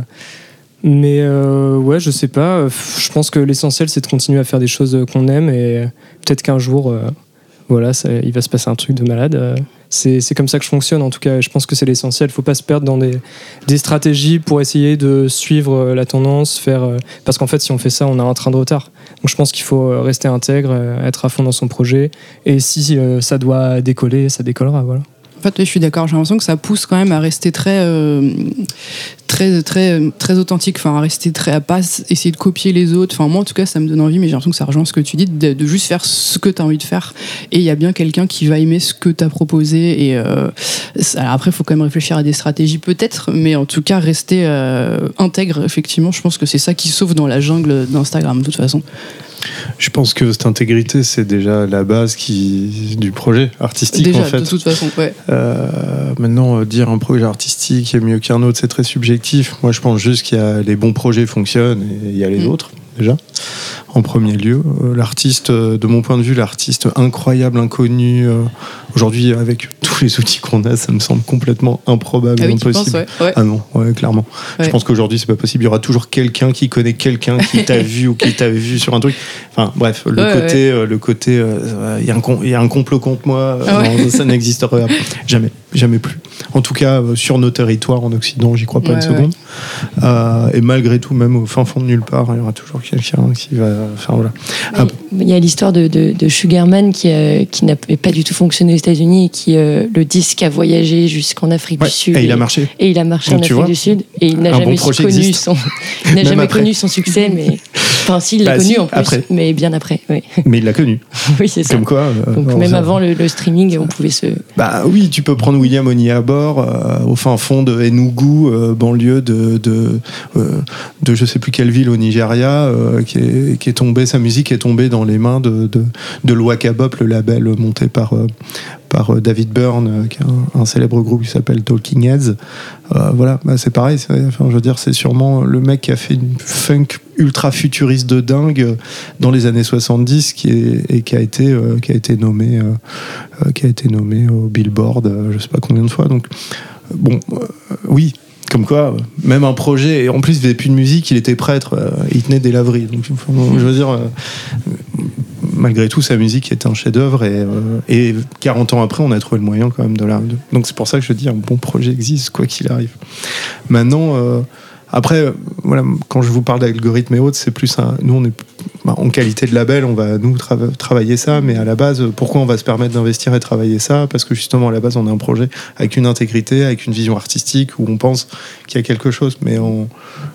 mais euh, ouais, je sais pas. Euh, Je pense que l'essentiel, c'est de continuer à faire des choses qu'on aime et euh, peut-être qu'un jour, euh, voilà, il va se passer un truc de malade. Euh, C'est comme ça que je fonctionne, en tout cas. Je pense que c'est l'essentiel. Faut pas se perdre dans des, des stratégies pour essayer de suivre euh, la tendance, faire. euh, parce qu'en fait, si on fait ça, on a un train de retard. Donc je pense qu'il faut rester intègre, être à fond dans son projet. Et si ça doit décoller, ça décollera, voilà. En fait, je suis d'accord. J'ai l'impression que ça pousse quand même à rester très, très, très, très authentique. Enfin, à rester très, à pas essayer de copier les autres. Enfin, moi, en tout cas, ça me donne envie, mais j'ai l'impression que ça rejoint ce que tu dis, de, de juste faire ce que tu as envie de faire. Et il y a bien quelqu'un qui va aimer ce que tu as proposé. Et euh, alors après, il faut quand même réfléchir à des stratégies, peut-être, mais en tout cas, rester euh, intègre. Effectivement, je pense que c'est ça qui sauve dans la jungle d'Instagram, de toute façon. Je pense que cette intégrité, c'est déjà la base qui, du projet artistique, Déjà, en fait. de toute façon, ouais. Euh, maintenant, dire un projet artistique est mieux qu'un autre, c'est très subjectif. Moi, je pense juste qu'il y a les bons projets fonctionnent et il y a les Mm. autres, déjà. En premier lieu, Euh, l'artiste, euh, de mon point de vue, l'artiste incroyable, inconnu, euh, aujourd'hui, avec tous les outils qu'on a, ça me semble complètement improbable Ah oui, impossible. penses, ouais. ouais. Ah non, ouais, clairement. Je pense qu'aujourd'hui, c'est pas possible. Il y aura toujours quelqu'un qui connaît quelqu'un qui t'a vu ou qui t'a vu sur un truc. Enfin, bref, le côté, le côté, euh, il y, a un com- il y a un complot contre moi. Ah non, ça n'existera jamais, jamais plus. En tout cas, sur nos territoires en Occident, j'y crois pas une seconde. Euh, et malgré tout, même au fin fond de nulle part, il y aura toujours quelqu'un qui va. Enfin voilà. Ah, Il y a l'histoire de, de, de Sugarman qui, euh, qui n'a pas du tout fonctionné aux États-Unis et qui, euh, le disque a voyagé jusqu'en Afrique Ouais, du Sud. et il a marché. Et il a marché Donc, en Afrique vois, du Sud. Et il n'a jamais bon connu son, il n'a jamais après. connu son succès, mais enfin, si, il l'a Bah, connu si, en plus, après. mais bien après. Oui, Mais il l'a connu. oui c'est ça. Comme quoi. euh, Donc on même avant le, le streaming, on pouvait se. Bah oui, tu peux prendre William Ony à bord euh, au fin fond de Enugu, banlieue de de, de je sais plus quelle ville au Nigeria, euh, qui, est, qui sa musique est tombée dans les mains de de, de le label monté par euh, par euh, David Byrne, qui est un, célèbre groupe qui s'appelle Talking Heads. Voilà, bah, c'est pareil. je veux dire, c'est sûrement le mec qui a fait une funk ultra futuriste de dingue dans les années 70 qui est, et qui a été qui a été nommé qui a été nommé au Billboard, je sais pas combien de fois. Donc bon, oui. Comme quoi, euh, même un projet, et en plus il faisait plus de musique, il était prêtre, euh, il tenait des laveries. Donc je veux dire, euh, malgré tout, sa musique est un chef-d'œuvre et, euh, et 40 ans après, on a trouvé le moyen quand même de la. Donc c'est pour ça que je dis un bon projet existe, quoi qu'il arrive. Maintenant, euh, après, euh, quand je vous parle d'algorithme et autres, c'est plus un. Nous, on est bah, en qualité de label, on va nous trava- travailler ça, mais à la base, pourquoi on va se permettre d'investir et travailler ça? Parce que justement, à la base, on a un projet avec une intégrité, avec une vision artistique, où on pense qu'il y a quelque chose, mais on,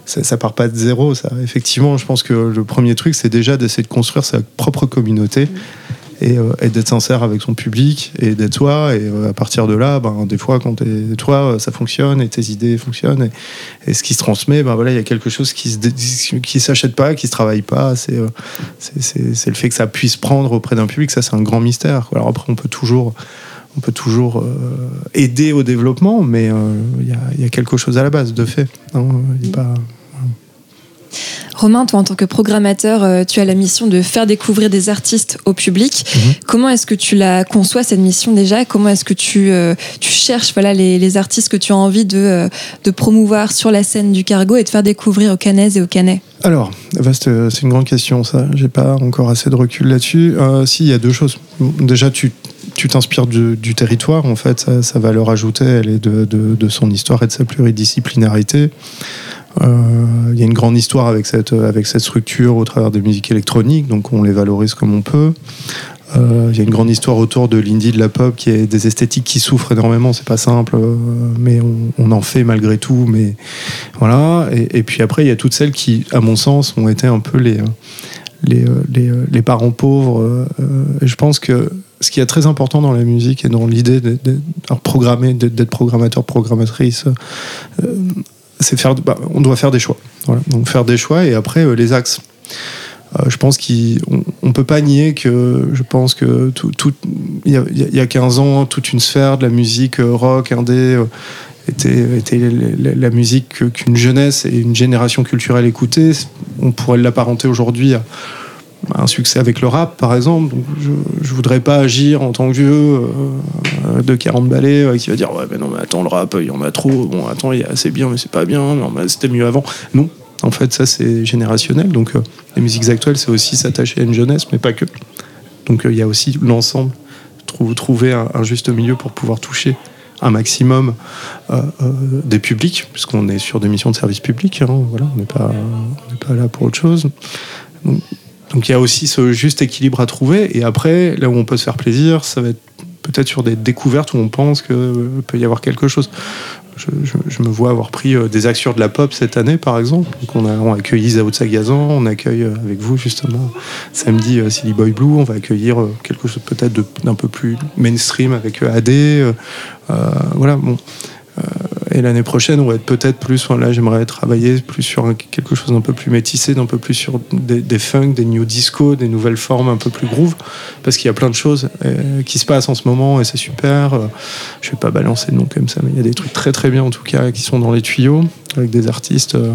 ça, ça part pas de zéro. Effectivement, je pense que le premier truc, c'est déjà d'essayer de construire sa propre communauté. Et, euh, et d'être sincère avec son public et d'être soi et euh, à partir de là ben, des fois quand t'es toi euh, ça fonctionne et tes idées fonctionnent et, ce qui se transmet ben voilà il y a quelque chose qui se qui s'achète pas qui se travaille pas. C'est c'est- le fait que ça puisse prendre auprès d'un public ça c'est un grand mystère. Alors après on peut toujours on peut toujours aider au développement mais il y, a, y a quelque chose à la base de fait Romain, toi en tant que programmateur, euh, tu as la mission de faire découvrir des artistes au public. Mhm. Comment est-ce que tu la conçois cette mission déjà? Comment est-ce que tu, euh, tu cherches voilà, les, les artistes que tu as envie de, euh, de promouvoir sur la scène du cargo et de faire découvrir aux Canaises et aux Canais? Alors, vaste, c'est une grande question, ça. J'ai pas encore assez de recul là-dessus. Euh, si, il y a deux choses. Déjà, tu tu t'inspires du, territoire, en fait, sa, valeur ajoutée, elle est de, son histoire et de sa pluridisciplinarité. Euh, Il y a une grande histoire avec cette, structure au travers des musiques électroniques, donc on les valorise comme on peut. Euh, Il y a une grande histoire autour de l'indie, de la pop, qui est des esthétiques qui souffrent énormément. C'est pas simple, euh, mais on, en fait malgré tout. Mais voilà. Et, puis après, il y a toutes celles qui, à mon sens, ont été un peu les les, euh, euh, les parents pauvres. euh, je pense que ce qui est très important dans la musique et dans l'idée d'être d'être- programmateur, programmatrice, c'est faire. bah, on doit faire des choix. Voilà. Donc faire des choix et après les axes. Je pense qu'on on peut pas nier que je pense que tout, il y, y a 15 ans, toute une sphère de la musique rock, indé, était, la, musique que- qu'une jeunesse et une génération culturelle écoutaient. On pourrait l'apparenter aujourd'hui à un succès avec le rap, par exemple. Donc, je, je voudrais pas agir en tant que vieux euh, de 40 balais euh, qui va dire ouais mais non mais attends le rap il y en a trop. Bon attends il y a assez bien mais c'est pas bien. Non mais c'était mieux avant. Non. En fait ça c'est générationnel. Donc euh, les musiques actuelles c'est aussi s'attacher à une jeunesse mais pas que. Donc euh, il y a aussi l'ensemble Trou- trouver un juste milieu pour pouvoir toucher un maximum euh, euh, des publics puisqu'on est sur des missions de service public hein, voilà on n'est pas pas là pour autre chose donc donc il y a aussi ce juste équilibre à trouver. Et après, là où on peut se faire plaisir, ça va être peut-être sur des découvertes où on pense qu'il peut y avoir quelque chose. Je, me vois avoir pris euh, des acteurs de la pop cette année, par exemple. On a accueille Isaoud Sagazan, on accueille euh, avec vous justement samedi euh, Silly Boy Blue, on va accueillir quelque chose peut-être d'un peu plus mainstream avec euh, AD. voilà, bon. Et l'année prochaine, on va être peut-être plus. Là, j'aimerais travailler plus sur quelque chose d'un peu plus métissé, d'un peu plus sur des, des funk, des new disco, des nouvelles formes un peu plus groove, parce qu'il y a plein de choses euh, qui se passent en ce moment et c'est super. Euh, je vais pas balancer de nom comme ça, mais il y a des trucs très très bien en tout cas qui sont dans les tuyaux avec des artistes. euh,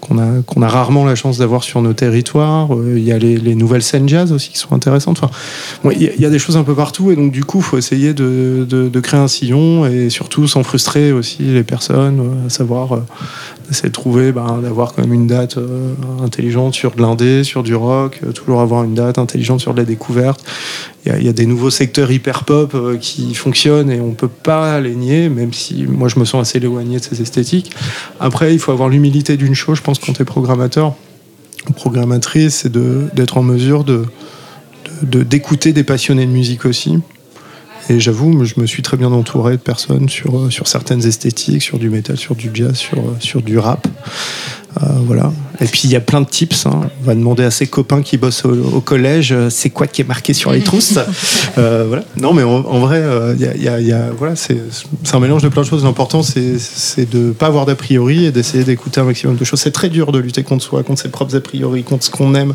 qu'on a, qu'on a rarement la chance d'avoir sur nos territoires. Euh, Il y a les, les nouvelles scènes jazz aussi qui sont intéressantes. Enfin, il y, a- des choses un peu partout et donc du coup, il faut essayer de, de- créer un sillon et surtout sans frustrer aussi les personnes, euh, à savoir essayer de trouver, ben, d'avoir quand même une date euh, intelligente sur de l'indé, sur du rock, euh, toujours avoir une date intelligente sur de la découverte. Il y a, des nouveaux secteurs hyper pop euh, qui fonctionnent et on peut pas les nier, même si moi je me sens assez éloigné de ces esthétiques. Après, il faut avoir l'humilité d'une chose, je pense, quand tu es programmateur ou programmatrice, c'est d'être en mesure d'écouter des passionnés de musique aussi. Et j'avoue, je me suis très bien entouré de personnes sur, euh, certaines esthétiques, sur du métal, sur du jazz, sur, euh, sur du rap. Euh, voilà. Et puis il y a plein de tips. hein. On va demander à ses copains qui bossent au, au collège, euh, c'est quoi qui est marqué sur les trousses. Euh, voilà. Non, mais en, en vrai, il y a- il y a- il y a- voilà, c'est un mélange de plein de choses. L'important, c'est de pas avoir d'a priori et d'essayer d'écouter un maximum de choses. C'est très dur de lutter contre soi, contre ses propres a priori, contre ce qu'on aime.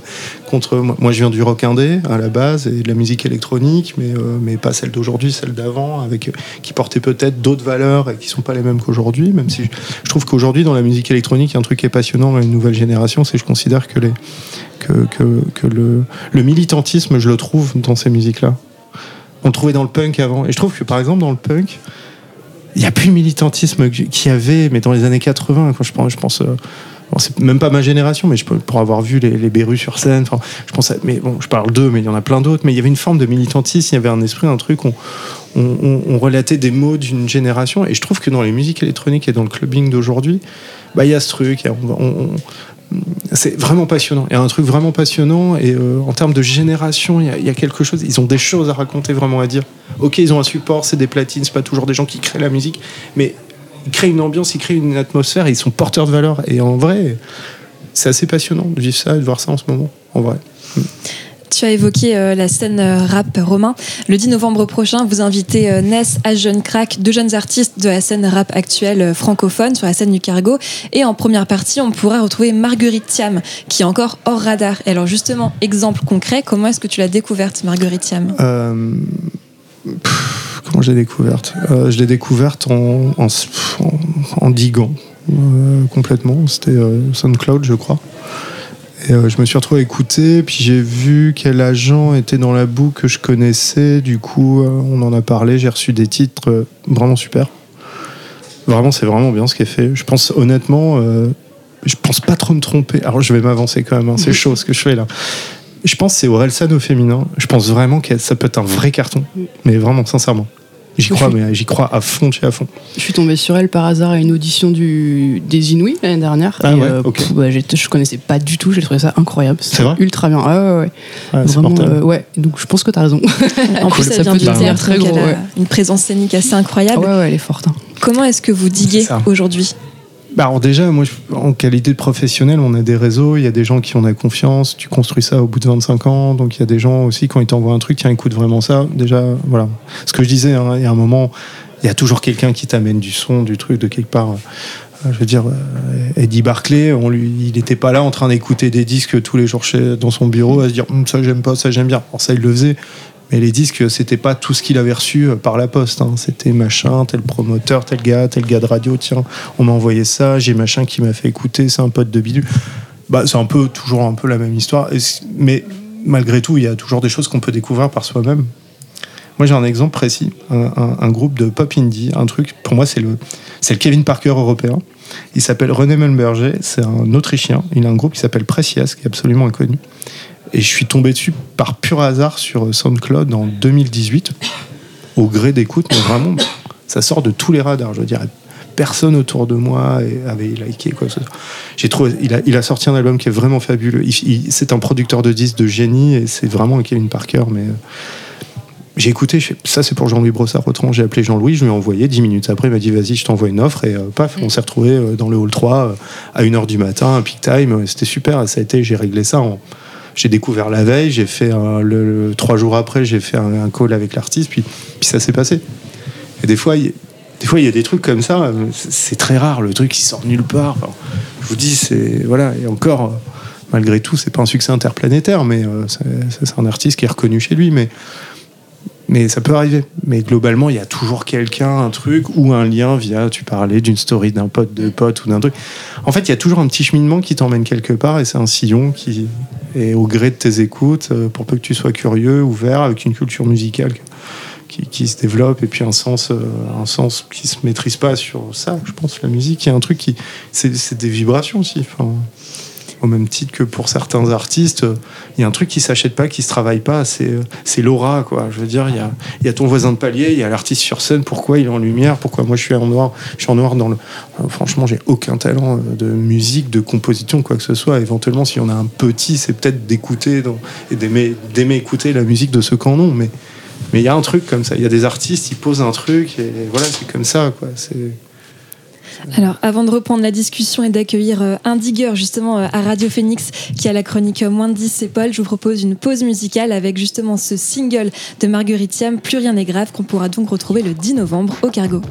Contre moi, je viens du rock indé à la base et de la musique électronique, mais euh, mais pas celle d'aujourd'hui, celle d'avant, avec qui portait peut-être d'autres valeurs et qui sont pas les mêmes qu'aujourd'hui. Même si je, je trouve qu'aujourd'hui dans la musique électronique, il y a un truc qui est passionnant dans une nouvelle génération, c'est que je considère que les le, militantisme, je le trouve dans ces musiques-là. On le trouvait dans le punk avant. Et je trouve que, par exemple, dans le punk, il n'y a plus militantisme qu'il y avait, mais dans les années 80, quand je pense, je pense euh, bon, c'est même pas ma génération, mais je peux, pour avoir vu les, les Bérus sur scène, je pense, mais bon, je parle d'eux, mais il y en a plein d'autres, mais il y avait une forme de militantisme, il y avait un esprit, un truc, on, on, relatait des mots d'une génération, et je trouve que dans les musiques électroniques et dans le clubbing d'aujourd'hui, bah, il y a ce truc, c'est vraiment passionnant. Il y a un truc vraiment passionnant et euh, en termes de génération, il y, y a quelque chose. Ils ont des choses à raconter, vraiment à dire. Ok, ils ont un support, c'est des platines, c'est pas toujours des gens qui créent la musique, mais ils créent une ambiance, ils créent une atmosphère et ils sont porteurs de valeur. Et en vrai, c'est assez passionnant de vivre ça et de voir ça en ce moment. En vrai. Tu as évoqué euh, la scène euh, rap romain. Le 10 novembre prochain, vous invitez euh, Ness, As Jeune Crack, deux jeunes artistes de la scène rap actuelle francophone sur la scène du Cargo. Et en première partie, on pourra retrouver Marguerite Thiam, qui est encore hors radar. Et alors justement, exemple concret, comment est-ce que tu l'as découverte, Marguerite Thiam? Pff, comment je l'ai découverte? Euh, Je l'ai découverte en, en, en, en diguant euh, complètement. C'était euh, SoundCloud, je crois. Et je me suis retrouvé à écouter, puis j'ai vu quel agent était dans la boucle que je connaissais. Du coup, on en a parlé. J'ai reçu des titres vraiment super. Vraiment, c'est vraiment bien ce qui est fait. Je pense honnêtement, je pense pas trop me tromper. Alors, je vais m'avancer quand même. hein, c'est chaud ce que je fais là. Je pense que c'est Orelsan au féminin. Je pense vraiment que ça peut être un vrai carton. Mais vraiment, sincèrement. J'y crois, mais j'y crois à fond, chez à fond. Je suis tombée sur elle par hasard à une audition du, des Inouïs l'année dernière. Ah et, ouais, euh, pff, bah, je connaissais pas du tout, j'ai trouvé ça incroyable. C'est vrai Ultra bien. Ah, ouais, ouais. Ouais, Vraiment, mortel. euh, ouais. Donc je pense que t'as raison. En plus, Cool. elle Ça vient peut du théâtre, très gros, ouais. une présence scénique assez Ah incroyable. ouais, ouais, elle est forte. hein. Comment est-ce que vous diguez ça. aujourd'hui? Bah alors déjà, moi, en qualité de professionnel, on a des réseaux, il y a des gens qui ont la confiance, tu construis ça au bout de 25 ans, donc il y a des gens aussi, quand ils t'envoient un truc, tiens, écoute vraiment ça, déjà, voilà. Ce que je disais, hein, il y a un moment, il y a toujours quelqu'un qui t'amène du son, du truc, de quelque part. Euh, Je veux dire, euh, Eddie Barclay, il n'était pas là en train d'écouter des disques tous les jours chez, dans son bureau à se dire Hum, ça j'aime pas, ça j'aime bien. Alors ça il le faisait, mais les disques c'était pas tout ce qu'il avait reçu euh, par la poste. hein. C'était machin, tel promoteur, tel gars, tel gars de radio. Tiens, on m'a envoyé ça, j'ai machin qui m'a fait écouter, c'est un pote de bidule. Bah c'est un peu toujours un peu la même histoire, Et mais malgré tout il y a toujours des choses qu'on peut découvrir par soi-même. Moi, j'ai un exemple précis, un groupe de pop indie, un truc, pour moi, c'est le, c'est le Kevin Parker européen. Il s'appelle René Melberger, c'est un Autrichien. Il a un groupe qui s'appelle Precias, qui est absolument inconnu. Et je suis tombé dessus par pur hasard sur SoundCloud en 2018, au gré d'écoute, mais vraiment, ça sort de tous les radars, je dirais. Personne autour de moi avait liké quoi que ce soit. J'ai trouvé, il a, il a sorti un album qui est vraiment fabuleux. C'est un producteur de disques de génie et c'est vraiment un Kevin Parker, mais euh, j'ai écouté, je fais, ça c'est pour Jean-Louis Brossard-Retran. J'ai appelé Jean-Louis, je lui ai envoyé. Dix minutes après, il m'a dit vas-y, je t'envoie une offre. Et euh, paf, on s'est retrouvé dans le hall 3 euh, à 1h du matin, un peak time. Euh, C'était super. Ça a été, j'ai réglé ça en. J'ai découvert la veille, j'ai fait le, trois jours après, j'ai fait un, call avec l'artiste, puis, ça s'est passé. Et des fois, il des fois, il y a des trucs comme ça, c'est très rare, le truc qui sort nulle part. Je vous dis, c'est. Voilà, et encore, euh, malgré tout, c'est pas un succès interplanétaire, mais euh, c'est un artiste qui est reconnu chez lui, mais. Mais ça peut arriver. Mais globalement, il y a toujours quelqu'un, un truc, ou un lien via, tu parlais d'une story d'un pote, de pote ou d'un truc. En fait, il y a toujours un petit cheminement qui t'emmène quelque part et c'est un sillon qui est au gré de tes écoutes, euh, pour peu que tu sois curieux, ouvert, avec une culture musicale qui, se développe et puis un sens, euh, un sens qui se maîtrise pas sur ça. Je pense la musique, il y a un truc qui. C'est des vibrations aussi. Au même titre que pour certains artistes, il y a un truc qui s'achète pas, qui se travaille pas, c'est l'aura, quoi. Je veux dire, il y a, y a ton voisin de palier, il y a l'artiste sur scène, pourquoi il est en lumière, pourquoi moi je suis en noir, je suis en noir dans le. Euh, franchement, j'ai aucun talent euh, de musique, de composition, quoi que ce soit. Éventuellement, si on a un petit, c'est peut-être d'écouter et d'aimer écouter la musique de ceux qui en ont, mais. Mais il y a un truc comme ça, il y a des artistes, ils posent un truc et voilà, c'est comme ça, quoi. C'est. Alors, avant de reprendre la discussion et d'accueillir euh, un digger justement euh, à Radio Phoenix qui a la chronique euh, Moins de 10, c'est Paul, je vous propose une pause musicale avec justement ce single de Marguerite Thiam, Plus rien n'est grave, qu'on pourra donc retrouver le 10 novembre au Cargo.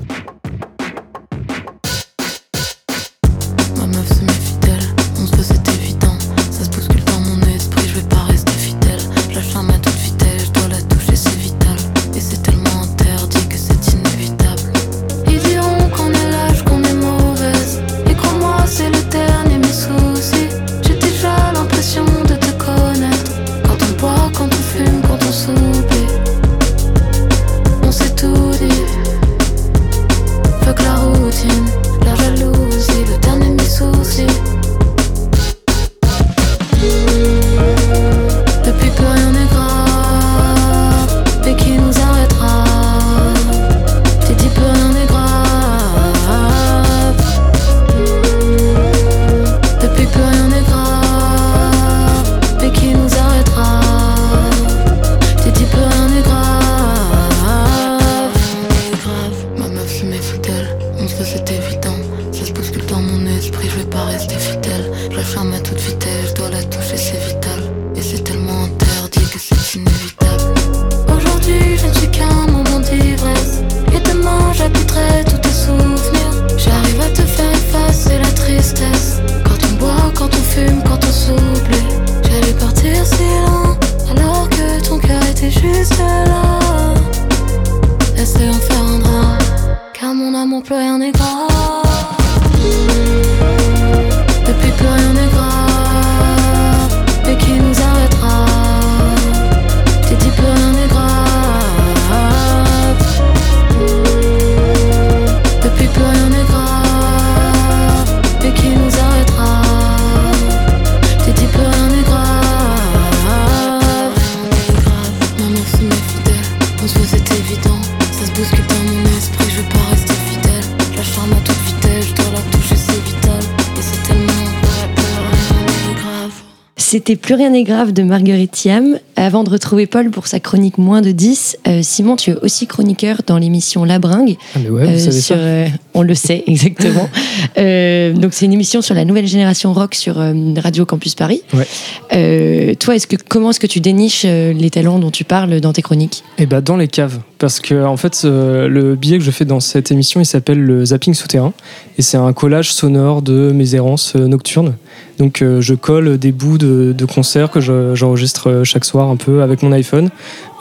C'était Plus rien n'est grave de Marguerite Thiam. Avant de retrouver Paul pour sa chronique moins de 10, euh, Simon, tu es aussi chroniqueur dans l'émission La Bringue. Ah, mais ouais, vous Euh, savez sur, ça. euh, on le sait exactement. Donc c'est une émission sur la nouvelle génération rock sur Radio Campus Paris. Ouais. Toi, est-ce que comment est-ce que tu déniches les talents dont tu parles dans tes chroniques? Et bah dans les caves, parce que en fait le billet que je fais dans cette émission, il s'appelle le zapping souterrain, et c'est un collage sonore de mes errances nocturnes. Donc euh, je colle des bouts de, de concerts que je- j'enregistre euh, chaque soir un peu avec mon iPhone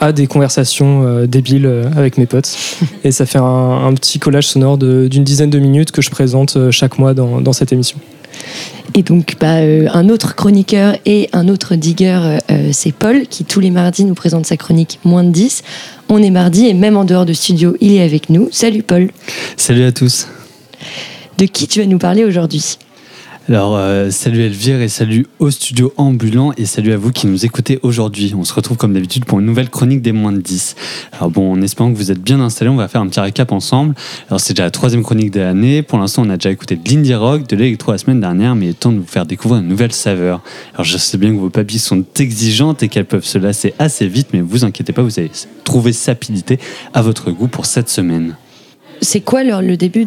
à des conversations euh, débiles avec mes potes, et ça fait un, un petit collage sonore d'une dizaine de minutes que je présente chaque mois dans, dans cette émission. Et donc, bah, euh, un autre chroniqueur et un autre digger, euh, c'est Paul, qui tous les mardis nous présente sa chronique moins de 10. On est mardi et même en dehors de studio, il est avec nous. Salut Paul. Salut à tous. De qui tu vas nous parler aujourd'hui? Alors, euh, salut Elvire et salut au studio ambulant et salut à vous qui nous écoutez aujourd'hui. On se retrouve comme d'habitude pour une nouvelle chronique des moins de 10. Alors bon, en espérant que vous êtes bien installés, on va faire un petit récap ensemble. Alors c'est déjà la troisième chronique de l'année. Pour l'instant, on a déjà écouté de l'indie rock, de l'électro la semaine dernière, mais il est temps de vous faire découvrir une nouvelle saveur. Alors je sais bien que vos papilles sont exigeantes et qu'elles peuvent se lasser assez vite, mais vous inquiétez pas, vous allez trouver sapidité à votre goût pour cette semaine. C'est quoi le, le début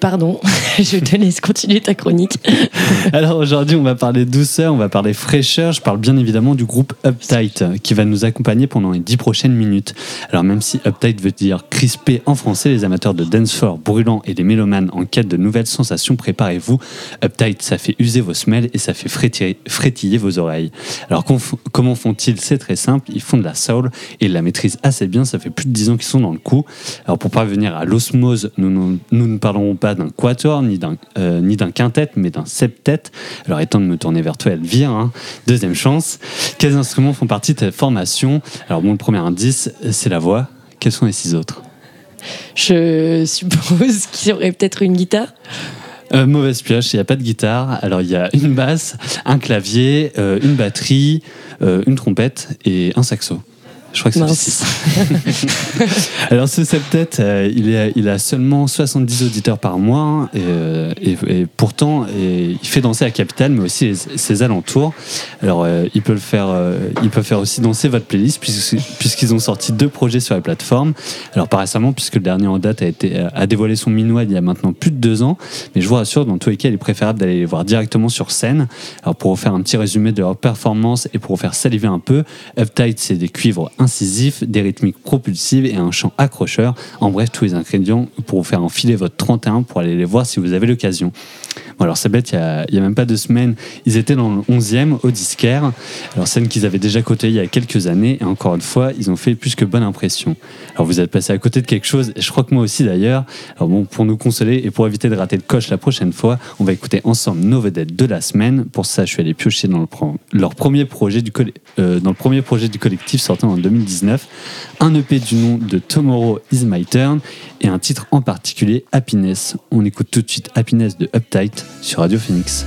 Pardon, je te laisse continuer ta chronique. Alors aujourd'hui, on va parler douceur, on va parler fraîcheur. Je parle bien évidemment du groupe Uptight euh, qui va nous accompagner pendant les dix prochaines minutes. Alors même si Uptight veut dire crispé en français, les amateurs de dancefloor brûlant et les mélomanes en quête de nouvelles sensations, préparez-vous. Uptight, ça fait user vos semelles et ça fait frétiller, vos oreilles. Alors comment font-ils? C'est très simple, ils font de la soul et ils la maîtrisent assez bien. Ça fait plus de 10 ans qu'ils sont dans le coup. Alors pour parvenir à l'osmose, nous, nous, ne pas d'un quatuor ni d'un euh, ni d'un quintet, mais d'un septet. Alors étant de me tourner vers toi, Elvire, hein, deuxième chance. Quels instruments font partie de ta formation? Alors bon, le premier indice, c'est la voix. Quels sont les six autres? Je suppose qu'il y aurait peut-être une guitare. Euh, Mauvaise pioche, il n'y a pas de guitare. Alors il y a une basse, un clavier, euh, une batterie, euh, une trompette et un saxo. Je crois que c'est Mince. six. Alors ce septet, euh, il, est, il a seulement 70 auditeurs par mois hein, et, euh, et- et pourtant et il fait danser la capitale mais aussi les- ses alentours. Alors euh, il peut le faire, euh, il peut faire aussi danser votre playlist puisque- puisqu'ils ont sorti deux projets sur la plateforme. Alors pas récemment puisque le dernier en date a été a dévoilé son minois il y a maintenant plus de deux ans. Mais je vous rassure, dans tous les cas, il est préférable d'aller les voir directement sur scène. Alors pour vous faire un petit résumé de leur performance et pour vous faire saliver un peu, Uptight c'est des cuivres incisifs, des rythmiques propulsives et un chant accrocheur. En bref, tous les ingrédients pour vous faire enfiler votre 31 pour aller les voir si vous avez l'occasion. Bon, alors c'est bête, il y a, même pas deux semaines, ils étaient dans le 11e au disquaire. Alors scène qu'ils avaient déjà côtoyée il y a quelques années et encore une fois, ils ont fait plus que bonne impression. Alors vous êtes passé à côté de quelque chose et je crois que moi aussi d'ailleurs. Alors bon, pour nous consoler et pour éviter de rater le coche la prochaine fois, on va écouter ensemble nos vedettes de la semaine. Pour ça, je suis allé piocher dans le leur premier projet du euh, dans le premier projet du collectif sortant en 2019, un EP du nom de Tomorrow is My Turn et un titre en particulier Happiness. On écoute tout de suite Happiness de Sur Radio Phoenix.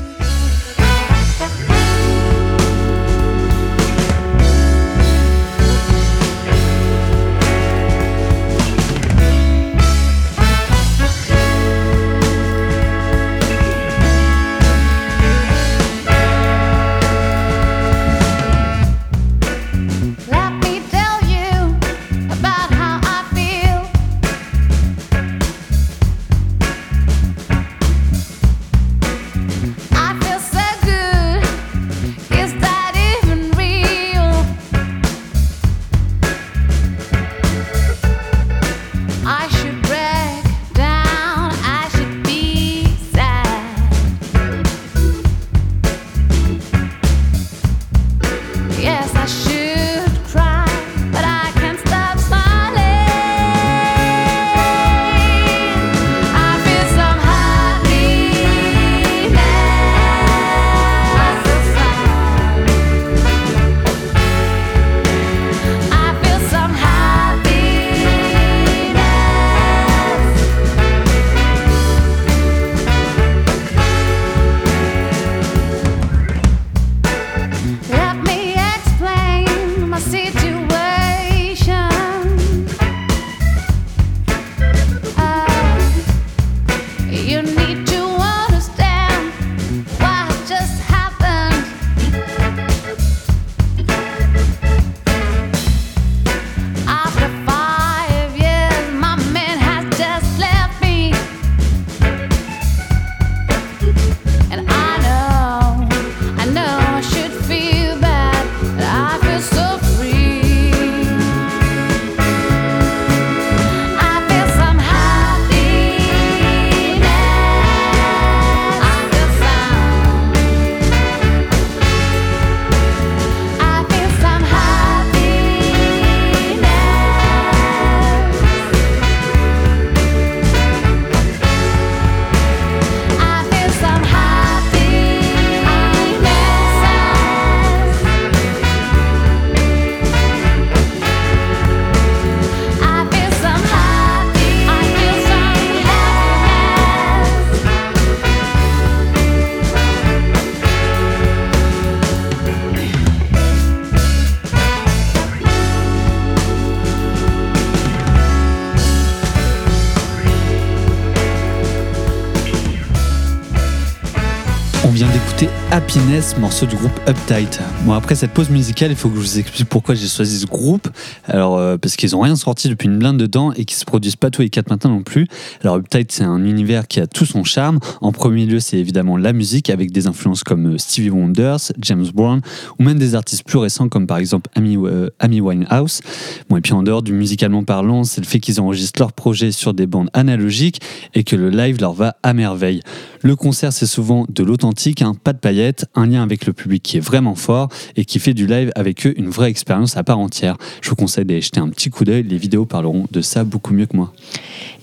Morceau du groupe Uptight. Bon, après cette pause musicale, il faut que je vous explique pourquoi j'ai choisi ce groupe. Alors, euh, parce qu'ils ont rien sorti depuis une blinde de temps et qu'ils se produisent pas tous les quatre matins non plus. Alors, Uptight, c'est un univers qui a tout son charme. En premier lieu, c'est évidemment la musique avec des influences comme euh, Stevie Wonder, James Brown ou même des artistes plus récents comme par exemple Amy, euh, Amy Winehouse. Bon, et puis en dehors du musicalement parlant, c'est le fait qu'ils enregistrent leurs projets sur des bandes analogiques et que le live leur va à merveille. Le concert, c'est souvent de l'authentique, hein, pas de paillettes, un lien avec le public qui est vraiment fort et qui fait du live avec eux une vraie expérience à part entière. Je vous conseille d'aller jeter un petit coup d'œil, les vidéos parleront de ça beaucoup mieux que moi.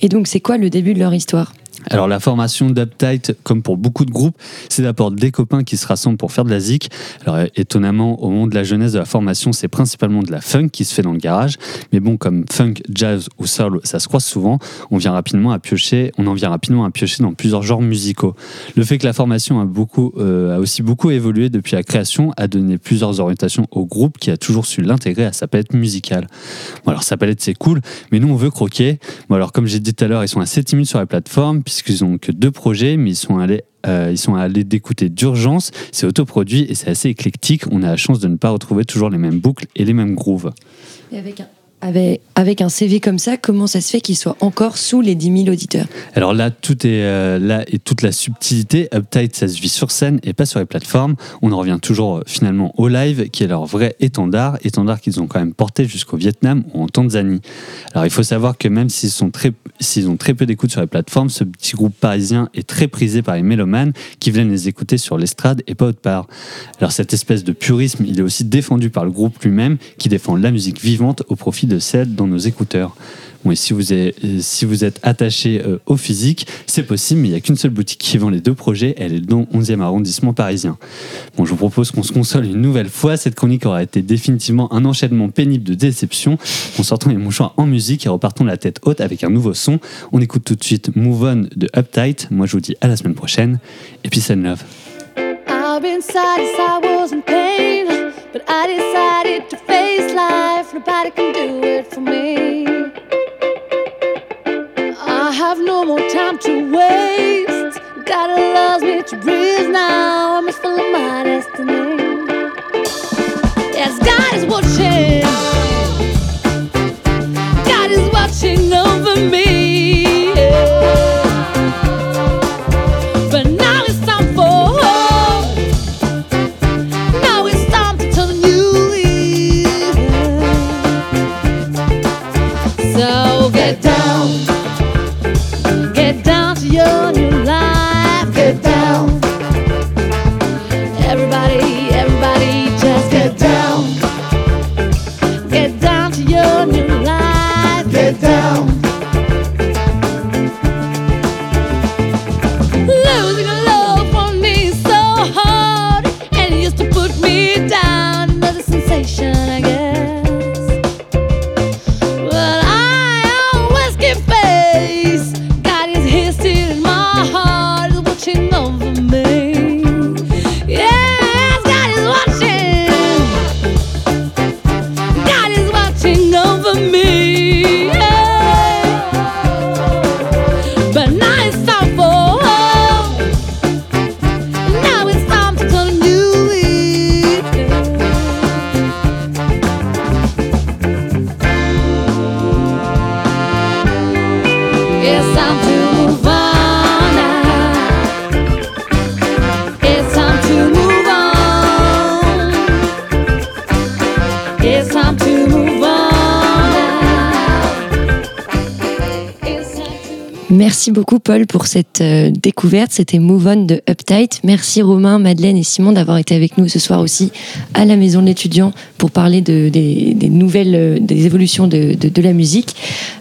Et donc, c'est quoi le début de leur histoire? Alors la formation d'Uptight, comme pour beaucoup de groupes, c'est d'abord des copains qui se rassemblent pour faire de la zik. Alors étonnamment, au moment de la jeunesse de la formation, c'est principalement de la funk qui se fait dans le garage. Mais bon, comme funk, jazz ou soul, ça se croise souvent, on vient rapidement à piocher, on en vient rapidement à piocher dans plusieurs genres musicaux. Le fait que la formation a, beaucoup, euh, a aussi beaucoup évolué depuis la création a donné plusieurs orientations au groupe qui a toujours su l'intégrer à sa palette musicale. Bon alors sa palette c'est cool, mais nous on veut croquer. Bon alors comme j'ai dit tout à l'heure, ils sont assez timides sur la plateforme puisqu'ils ont que deux projets, mais ils sont allés euh, ils sont allés d'écouter d'urgence, c'est autoproduit et c'est assez éclectique. On a la chance de ne pas retrouver toujours les mêmes boucles et les mêmes grooves. Et avec un, avec, un CV comme ça, comment ça se fait qu'il soit encore sous les 10 000 auditeurs Alors là, euh, toute la subtilité. Uptight, ça se vit sur scène et pas sur les plateformes. On en revient toujours euh, finalement au live, qui est leur vrai étendard, étendard qu'ils ont quand même porté jusqu'au Vietnam ou en Tanzanie. Alors il faut savoir que même s'ils ont très peu d'écoute sur les plateformes, ce petit groupe parisien est très prisé par les mélomanes qui viennent les écouter sur l'estrade et pas autre part. Alors cette espèce de purisme, il est aussi défendu par le groupe lui-même, qui défend la musique vivante au profit de celle dans nos écouteurs. Bon, et si vous êtes, euh, attaché euh, au physique, c'est possible, mais il n'y a qu'une seule boutique qui vend les deux projets. Elle est dans le 11e arrondissement parisien. Bon, je vous propose qu'on se console une nouvelle fois. Cette chronique aura été définitivement un enchaînement pénible de déceptions. En sortant les mouchoirs en musique et repartons la tête haute avec un nouveau son. On écoute tout de suite Move On de Uptight. Moi, je vous dis à la semaine prochaine. Et puis, and love. Life. Nobody can do it for me. I have no more time to waste. God allows me to breathe now. I'm of my destiny. Yes, God is watching. God is watching over me. Merci beaucoup Paul pour cette euh, découverte. C'était Move On de Uptight. Merci Romain, Madeleine et Simon d'avoir été avec nous ce soir aussi à la Maison de l'étudiant pour parler de, des, des nouvelles, euh, des évolutions de, de- de la musique.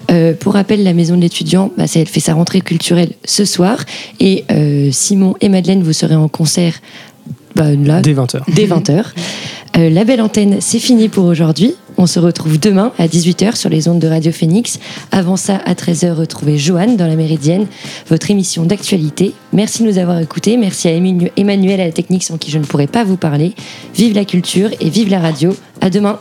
Euh, pour rappel, la Maison de l'étudiant, bah, elle fait sa rentrée culturelle ce soir. Et Simon et Madeleine, vous serez en concert bah, là, Dès 20h. dès 20h. Euh, la belle antenne, c'est fini pour aujourd'hui. On se retrouve demain à 18h sur les ondes de Radio Phoenix. Avant ça, à 13h, retrouvez Joanne dans la Méridienne, votre émission d'actualité. Merci de nous avoir écoutés. Merci à Emmanuel à la technique sans qui je ne pourrais pas vous parler. Vive la culture et vive la radio. À demain.